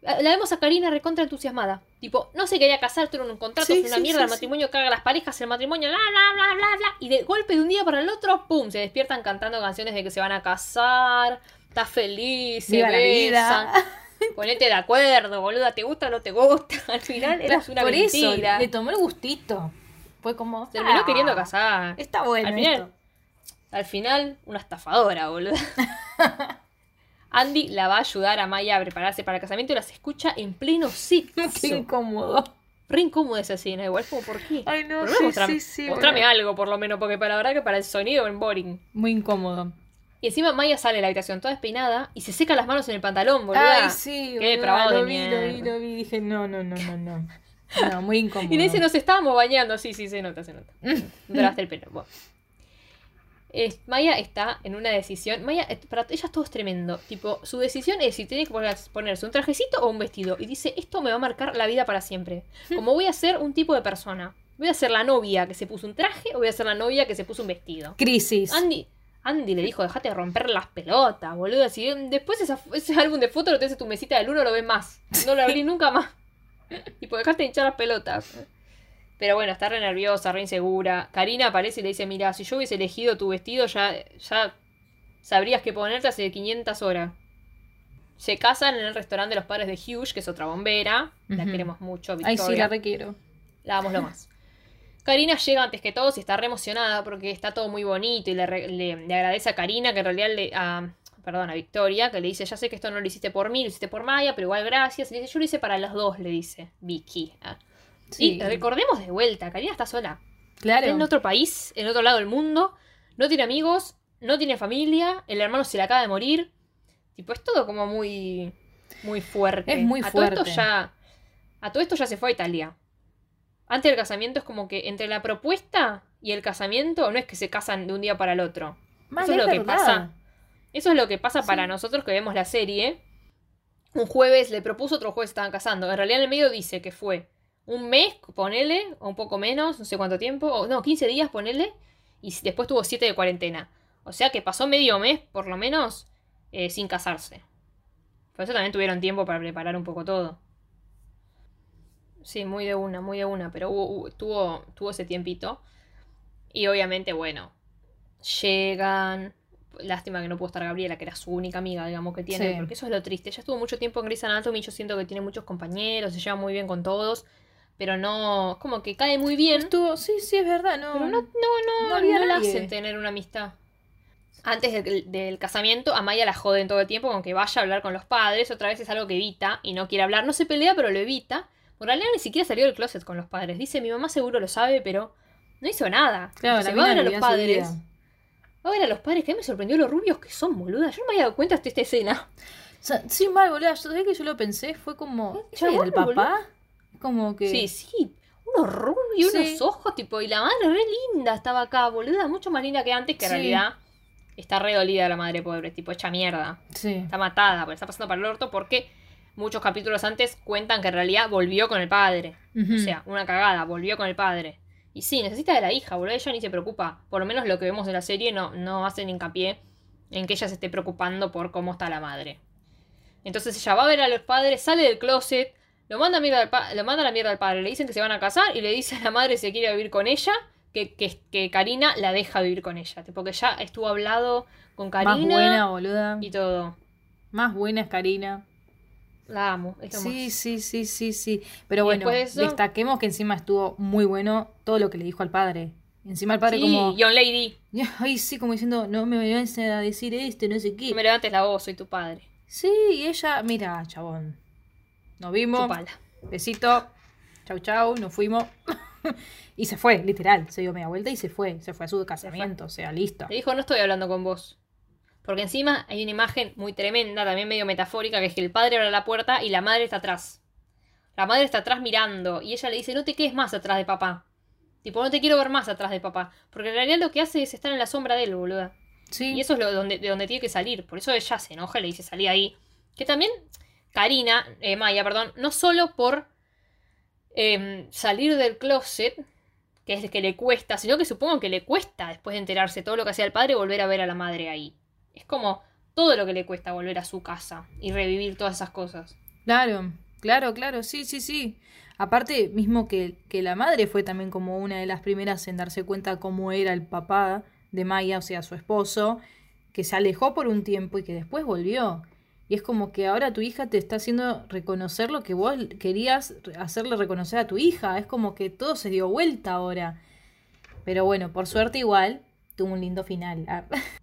Speaker 1: La la vemos a Karina recontra entusiasmada. Tipo, no se quería casar, tuvo un contrato,
Speaker 2: Sí,
Speaker 1: fue una
Speaker 2: sí,
Speaker 1: mierda, el matrimonio caga las parejas, el matrimonio, bla, bla, bla, bla, bla. Y de golpe de un día para el otro, pum, se despiertan cantando canciones de que se van a casar, está feliz, se besan. Ponete de acuerdo, boluda, ¿te gusta o no te gusta? Al final eras una
Speaker 2: Por eso,
Speaker 1: mentira.
Speaker 2: le tomó el gustito. Fue como.
Speaker 1: Terminó
Speaker 2: ah,
Speaker 1: queriendo casar.
Speaker 2: Está bueno
Speaker 1: Al final,
Speaker 2: esto.
Speaker 1: al final, una estafadora, boludo. Andy la va a ayudar a Maya a prepararse para el casamiento y las escucha en pleno sexo.
Speaker 2: Qué incómodo.
Speaker 1: Re incómoda esa escena, igual como, ¿por qué?
Speaker 2: Ay, no,
Speaker 1: Por
Speaker 2: sí,
Speaker 1: menos mostrame,
Speaker 2: sí,
Speaker 1: mostrame
Speaker 2: bueno.
Speaker 1: algo, por lo menos, porque para la verdad que para el sonido es boring.
Speaker 2: Muy incómodo.
Speaker 1: Y encima Maya sale de la habitación toda despeinada y se seca las manos en el pantalón, boluda.
Speaker 2: Ay, sí.
Speaker 1: Qué
Speaker 2: boluda, lo
Speaker 1: de
Speaker 2: vi, lo vi, lo vi. Dije, no, no, no, no, no. No, muy incómodo.
Speaker 1: Y le dice, nos estábamos bañando. Sí, sí, se nota, se nota. No lavaste el pelo. Bueno. Es- Maya está en una decisión. Maya, eh, para ella todo es tremendo. Tipo, su decisión es si tiene que poner- ponerse un trajecito o un vestido. Y dice, esto me va a marcar la vida para siempre. Como voy a ser un tipo de persona. Voy a ser la novia que se puso un traje o voy a ser la novia que se puso un vestido.
Speaker 2: Crisis.
Speaker 1: Andy, Andy le dijo, dejate de romper las pelotas, boludo. Si después esa- ese álbum de fotos lo tenés en tu mesita del uno, lo ves más. No lo abrí nunca más. Tipo, dejate de hinchar las pelotas. Pero bueno, está re nerviosa, re insegura. Karina aparece y le dice, mira, si yo hubiese elegido tu vestido, ya, ya sabrías que ponerte hace 500 horas. Se casan en el restaurante de los padres de Hughes, que es otra bombera. La queremos mucho,
Speaker 2: Ay,
Speaker 1: Victoria.
Speaker 2: sí, la requiero.
Speaker 1: La amo lo más. Karina llega antes que todos y está re emocionada porque está todo muy bonito y le, le- le agradece a Karina que en realidad le. A, perdón, a Victoria, que le dice: Ya sé que esto no lo hiciste por mí, lo hiciste por Maya, pero igual gracias. Y le dice: Yo lo hice para los dos, le dice Vicky. Ah.
Speaker 2: Sí.
Speaker 1: Y recordemos de vuelta: Karina está sola.
Speaker 2: Claro.
Speaker 1: Está en otro país, en otro lado del mundo. No tiene amigos, no tiene familia. El hermano se le acaba de morir. Tipo, es todo como muy. Muy fuerte.
Speaker 2: Es muy
Speaker 1: a Todo esto
Speaker 2: fuerte.
Speaker 1: ya, a todo esto ya se fue a Italia. Antes del casamiento es como que entre la propuesta y el casamiento no es que se casan de un día para el otro.
Speaker 2: Mal,
Speaker 1: Eso es lo que pasa. Eso es lo que pasa para nosotros que vemos la serie. Un jueves le propuso, otro jueves estaban casando. En realidad en el medio dice que fue un mes, ponele, o un poco menos, no sé cuánto tiempo, o no, 15 días, ponele. Y después tuvo siete de cuarentena. O sea que pasó medio mes, por lo menos, eh, sin casarse. Por eso también tuvieron tiempo para preparar un poco todo. Sí, muy de una, muy de una, pero hubo- hubo- tuvo, tuvo ese tiempito. Y obviamente, bueno, llegan. Lástima que no pudo estar Gabriela, que era su única amiga, digamos, que tiene.
Speaker 2: Sí.
Speaker 1: Porque eso es lo triste. Ella estuvo mucho tiempo en Grey's Anatomy. Yo siento que tiene muchos compañeros, se lleva muy bien con todos. Pero no. Como que cae muy bien.
Speaker 2: Estuvo, sí, sí, es verdad, no.
Speaker 1: Pero no, no, no,
Speaker 2: no había
Speaker 1: no la
Speaker 2: nadie.
Speaker 1: hacen tener una amistad. Antes del, del casamiento, a Maya la joden todo el tiempo con que vaya a hablar con los padres. Otra vez es algo que evita y no quiere hablar. No se pelea, pero lo evita. Moralea ni siquiera salió del closet con los padres. Dice, mi mamá seguro lo sabe, pero no hizo nada.
Speaker 2: Claro, la
Speaker 1: va a ver a los padres. Va a ver a los padres, que a mí me sorprendió los rubios que son, boluda. Yo no me había dado cuenta hasta esta escena.
Speaker 2: O sea, sí, mal, boludo. Yo sabés que yo lo pensé, fue como. ¿Ella
Speaker 1: chabón,
Speaker 2: era el papá? Como que.
Speaker 1: Sí, sí. Unos rubios,
Speaker 2: Sí.
Speaker 1: unos ojos, tipo, y la madre re linda estaba acá, boluda. Mucho más linda que antes, que en realidad está re dolida la madre pobre, tipo, hecha mierda.
Speaker 2: Sí.
Speaker 1: Está matada, porque está pasando para el orto, porque muchos capítulos antes cuentan que en realidad volvió con el padre. O sea, una cagada, volvió con el padre. Y sí, necesita de la hija, boludo. Ella ni se preocupa. Por lo menos lo que vemos en la serie no, no hacen hincapié en que ella se esté preocupando por cómo está la madre. Entonces ella va a ver a los padres, sale del closet, lo manda a, mierda al pa- lo manda a la mierda al padre, le dicen que se van a casar y le dice a la madre si quiere vivir con ella, que, que, que Karina la deja vivir con ella. Porque ya estuvo hablado con Karina
Speaker 2: Más buena, boluda.
Speaker 1: y todo.
Speaker 2: Más buena es Karina.
Speaker 1: La amo. es
Speaker 2: Sí, sí, sí, sí, sí. Pero
Speaker 1: Y
Speaker 2: bueno,
Speaker 1: de eso-
Speaker 2: destaquemos que encima estuvo muy bueno todo lo que le dijo al padre. Encima el padre
Speaker 1: Sí,
Speaker 2: como...
Speaker 1: Young Lady,
Speaker 2: Ay, sí, como diciendo, no me vayas a decir esto, no sé qué.
Speaker 1: no me levantes la voz, soy tu padre.
Speaker 2: Sí, y ella, mira, chabón. Nos vimos.
Speaker 1: Chupala.
Speaker 2: Besito. Chau, chau, nos fuimos. y se fue, literal. Se dio media vuelta y se fue. Se fue a su casamiento, o sea, listo.
Speaker 1: Le dijo, no estoy hablando con vos. Porque encima hay una imagen muy tremenda, también medio metafórica, que es que el padre abre la puerta y la madre está atrás. La madre está atrás mirando y ella le dice, no te quedes más atrás de papá. Tipo, no te quiero ver más atrás de papá. Porque en realidad lo que hace es estar en la sombra de él, boluda.
Speaker 2: Sí.
Speaker 1: Y eso es lo donde, de donde tiene que salir. Por eso ella se enoja y le dice, salí ahí. Que también, Karina, eh, Maya, perdón, no solo por em, salir del closet, que es el que le cuesta, sino que supongo que le cuesta después de enterarse todo lo que hacía el padre volver a ver a la madre ahí. Es como todo lo que le cuesta volver a su casa y revivir todas esas cosas.
Speaker 2: Claro, claro, claro, sí, sí, sí. Aparte, mismo que, que la madre fue también como una de las primeras en darse cuenta cómo era el papá de Maya, o sea, su esposo, que se alejó por un tiempo y que después volvió. Y es como que ahora tu hija te está haciendo reconocer lo que vos querías hacerle reconocer a tu hija. Es como que todo se dio vuelta ahora. Pero bueno, por suerte igual tuvo un lindo final.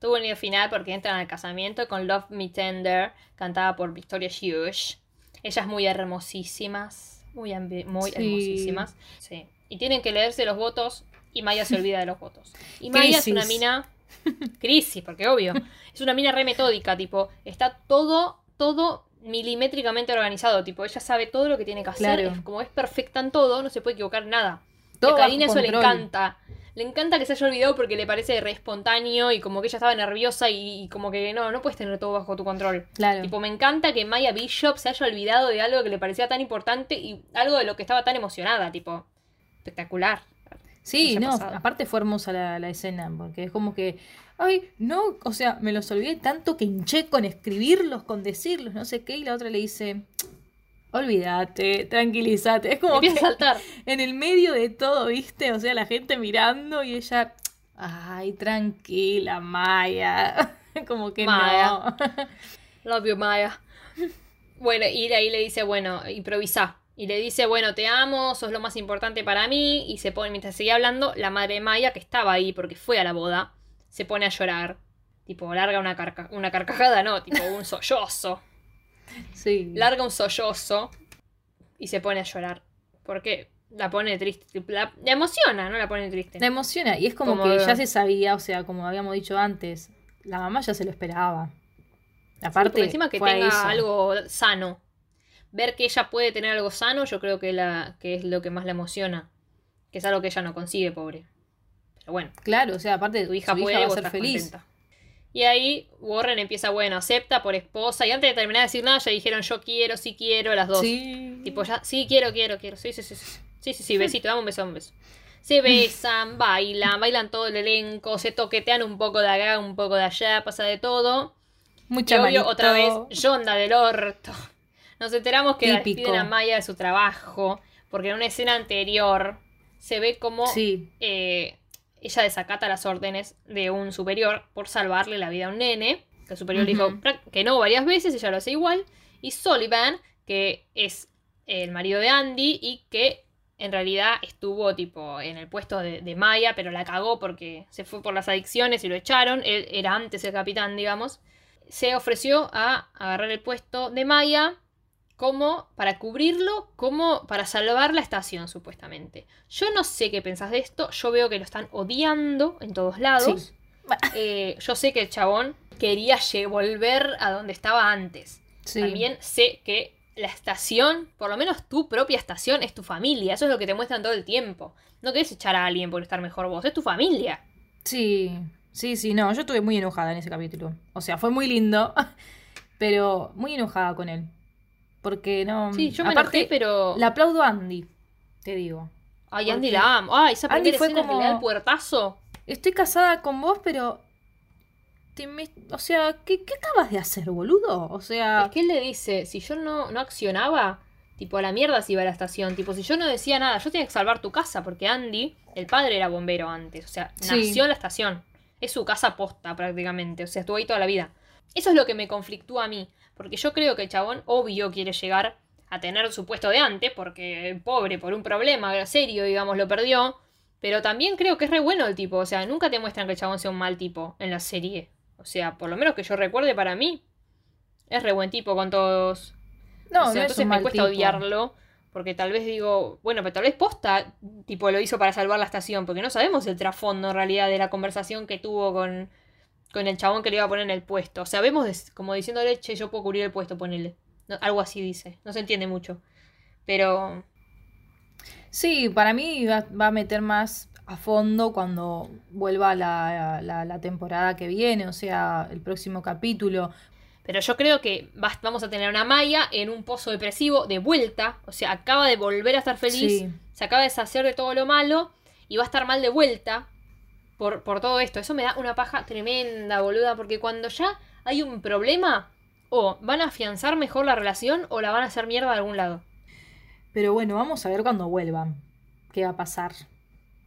Speaker 1: Tuvo un lindo final porque entran al casamiento con Love Me Tender, cantada por Victoria Hughes. Ellas muy hermosísimas, muy, muy
Speaker 2: Sí.
Speaker 1: hermosísimas. Sí. Y tienen que leerse los votos y Maya se olvida de los votos. Y Maya es una mina... Crisis, porque obvio. Es una mina re metódica, tipo, está todo, todo milimétricamente organizado, tipo, ella sabe todo lo que tiene que hacer.
Speaker 2: Claro.
Speaker 1: es- como es perfecta en todo, no se puede equivocar en nada.
Speaker 2: Todo
Speaker 1: a Karina eso le encanta. Le encanta que se haya olvidado porque le parece re espontáneo y como que ella estaba nerviosa y, y como que no, no puedes tener todo bajo tu control.
Speaker 2: Claro.
Speaker 1: Tipo, me encanta que Maya Bishop se haya olvidado de algo que le parecía tan importante y algo de lo que estaba tan emocionada, tipo, espectacular.
Speaker 2: Sí, no,
Speaker 1: pasado.
Speaker 2: aparte fue hermosa la, la escena, porque es como que, ay, no, o sea, me los olvidé tanto que hinché con escribirlos, con decirlos, no sé qué, y la otra le dice, olvídate, tranquilízate. Es como que
Speaker 1: a saltar.
Speaker 2: en el medio de todo, ¿viste? O sea, la gente mirando y ella, ay, tranquila, Maya. como que
Speaker 1: Maya.
Speaker 2: no.
Speaker 1: Love you, Maya. Bueno, y ahí le dice, bueno, improvisa. Y le dice, bueno, te amo, sos lo más importante para mí. Y se pone, mientras seguía hablando, la madre de Maya, que estaba ahí porque fue a la boda, se pone a llorar. Tipo, larga una, carca una carcajada, no, tipo un sollozo.
Speaker 2: Sí.
Speaker 1: Larga un sollozo y se pone a llorar. Porque la pone triste. La, la emociona, no la pone triste.
Speaker 2: La emociona, y es como,
Speaker 1: Como-
Speaker 2: que ya se sabía, o sea, como habíamos dicho antes, la mamá ya se lo esperaba. Aparte,
Speaker 1: Porque encima que tenga
Speaker 2: eso.
Speaker 1: algo sano. Ver que ella puede tener algo sano, yo creo que, la, que es lo que más la emociona. Que es algo que ella no consigue, pobre. Pero bueno,
Speaker 2: Claro, o sea, aparte
Speaker 1: tu hija
Speaker 2: su
Speaker 1: puede
Speaker 2: hija va a ser feliz.
Speaker 1: contenta. Y ahí Warren empieza, bueno, acepta por esposa. Y antes de terminar de decir nada, ya dijeron yo quiero, sí quiero, las dos.
Speaker 2: Sí.
Speaker 1: Tipo, ya, sí, quiero, quiero, quiero. Sí, sí, sí. Sí, sí, sí, sí, besito, dame un beso, dame un beso. Se besan, bailan, bailan todo el elenco, se toquetean un poco de acá, un poco de allá, pasa de todo.
Speaker 2: Mucha
Speaker 1: y obvio, otra vez, Yonda del orto. Nos enteramos que
Speaker 2: Típico.
Speaker 1: despiden a Maya de su trabajo, porque en una escena anterior se ve como
Speaker 2: Sí,
Speaker 1: eh, ella desacata las órdenes de un superior por salvarle la vida a un nene. Que el superior dijo
Speaker 2: Ujú.
Speaker 1: "Prac- que no varias veces, ella lo hace igual. Y Sullivan, que es el marido de Andy y que en realidad estuvo tipo en el puesto de, de Maya, pero la cagó porque se fue por las adicciones y lo echaron. Él era antes el capitán, digamos. Se ofreció a agarrar el puesto de Maya como para cubrirlo, como para salvar la estación, supuestamente. Yo no sé qué pensás de esto, yo veo que lo están odiando en todos lados.
Speaker 2: Sí.
Speaker 1: Eh, yo sé que el chabón quería volver a donde estaba antes.
Speaker 2: sí.
Speaker 1: También sé que la estación, por lo menos tu propia estación, es tu familia. Eso es lo que te muestran todo el tiempo. No querés echar a alguien por estar mejor vos, es tu familia.
Speaker 2: Sí, sí, sí, no, yo estuve muy enojada en ese capítulo. O sea, fue muy lindo, pero muy enojada con él. Porque no.
Speaker 1: Sí, yo me
Speaker 2: aparte,
Speaker 1: enojé, pero.
Speaker 2: Le aplaudo a Andy, te digo.
Speaker 1: Ay, Andy la amo. Ay, esa
Speaker 2: Andy fue
Speaker 1: escena que
Speaker 2: como-
Speaker 1: le da el puertazo.
Speaker 2: Estoy casada con vos, pero. te me- O sea, ¿qué, qué acabas de hacer, boludo? O sea.
Speaker 1: Es que él le dice, si yo no, no accionaba, tipo a la mierda se iba a la estación. Tipo, si yo no decía nada, yo tenía que salvar tu casa, porque Andy, el padre era bombero antes. O sea,
Speaker 2: Sí.
Speaker 1: nació en la estación. Es su casa posta prácticamente. O sea, estuvo ahí toda la vida. Eso es lo que me conflictúa a mí. Porque yo creo que el chabón, obvio, quiere llegar a tener su puesto de antes, porque pobre, por un problema serio, digamos, lo perdió. Pero también creo que es re bueno el tipo. O sea, nunca te muestran que el chabón sea un mal tipo en la serie. O sea, por lo menos que yo recuerde para mí, es re buen tipo con todos.
Speaker 2: no,
Speaker 1: O sea,
Speaker 2: no es
Speaker 1: entonces
Speaker 2: un
Speaker 1: me cuesta
Speaker 2: tipo.
Speaker 1: odiarlo. Porque tal vez digo, bueno, pero tal vez posta, tipo, lo hizo para salvar la estación. Porque no sabemos el trasfondo en realidad de la conversación que tuvo con, con el chabón que le iba a poner en el puesto. O sea, vemos como diciéndole, che, yo puedo cubrir el puesto, ponele. No, algo así dice. No se entiende mucho. Pero
Speaker 2: Sí, para mí va, va a meter más a fondo cuando vuelva la, la, la temporada que viene, o sea, el próximo capítulo.
Speaker 1: Pero yo creo que vas- vamos a tener una Maya en un pozo depresivo de vuelta. O sea, acaba de volver a estar feliz.
Speaker 2: Sí.
Speaker 1: Se acaba de deshacer de todo lo malo. Y va a estar mal de vuelta. Por, por todo esto. Eso me da una paja tremenda, boluda. Porque cuando ya hay un problema. O van a afianzar mejor la relación. O la van a hacer mierda de algún lado.
Speaker 2: Pero bueno, vamos a ver cuando vuelvan. ¿Qué va a pasar?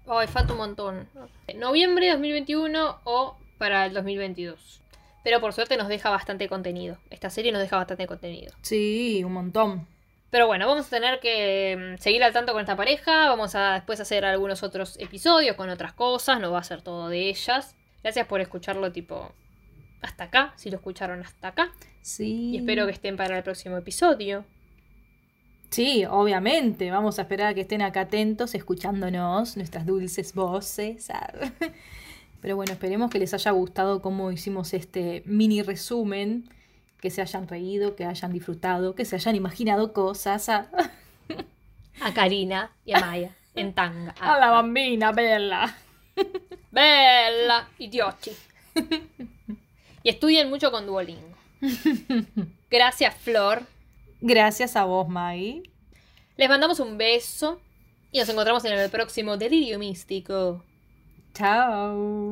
Speaker 1: Ay, falta un montón. Noviembre de 2021 o para el 2022. Pero por suerte nos deja bastante contenido. Esta serie nos deja bastante contenido.
Speaker 2: Sí, un montón.
Speaker 1: Pero bueno, vamos a tener que mm, seguir al tanto con esta pareja. Vamos a después hacer algunos otros episodios con otras cosas. No va a ser todo de ellas. Gracias por escucharlo tipo hasta acá, si lo escucharon hasta acá.
Speaker 2: Sí.
Speaker 1: Y espero que estén para el próximo episodio.
Speaker 2: Sí, obviamente. Vamos a esperar a que estén acá atentos, escuchándonos, nuestras dulces voces. Pero bueno, esperemos que les haya gustado cómo hicimos este mini resumen. Que se hayan reído, que hayan disfrutado, que se hayan imaginado cosas. ah.
Speaker 1: A Karina y a Maya en tanga.
Speaker 2: A la bambina, Bella.
Speaker 1: Bella, idioti. Y estudien mucho con Duolingo. Gracias, Flor.
Speaker 2: Gracias a vos, Maggie.
Speaker 1: Les mandamos un beso y nos encontramos en el próximo Delirio Místico.
Speaker 2: Chao.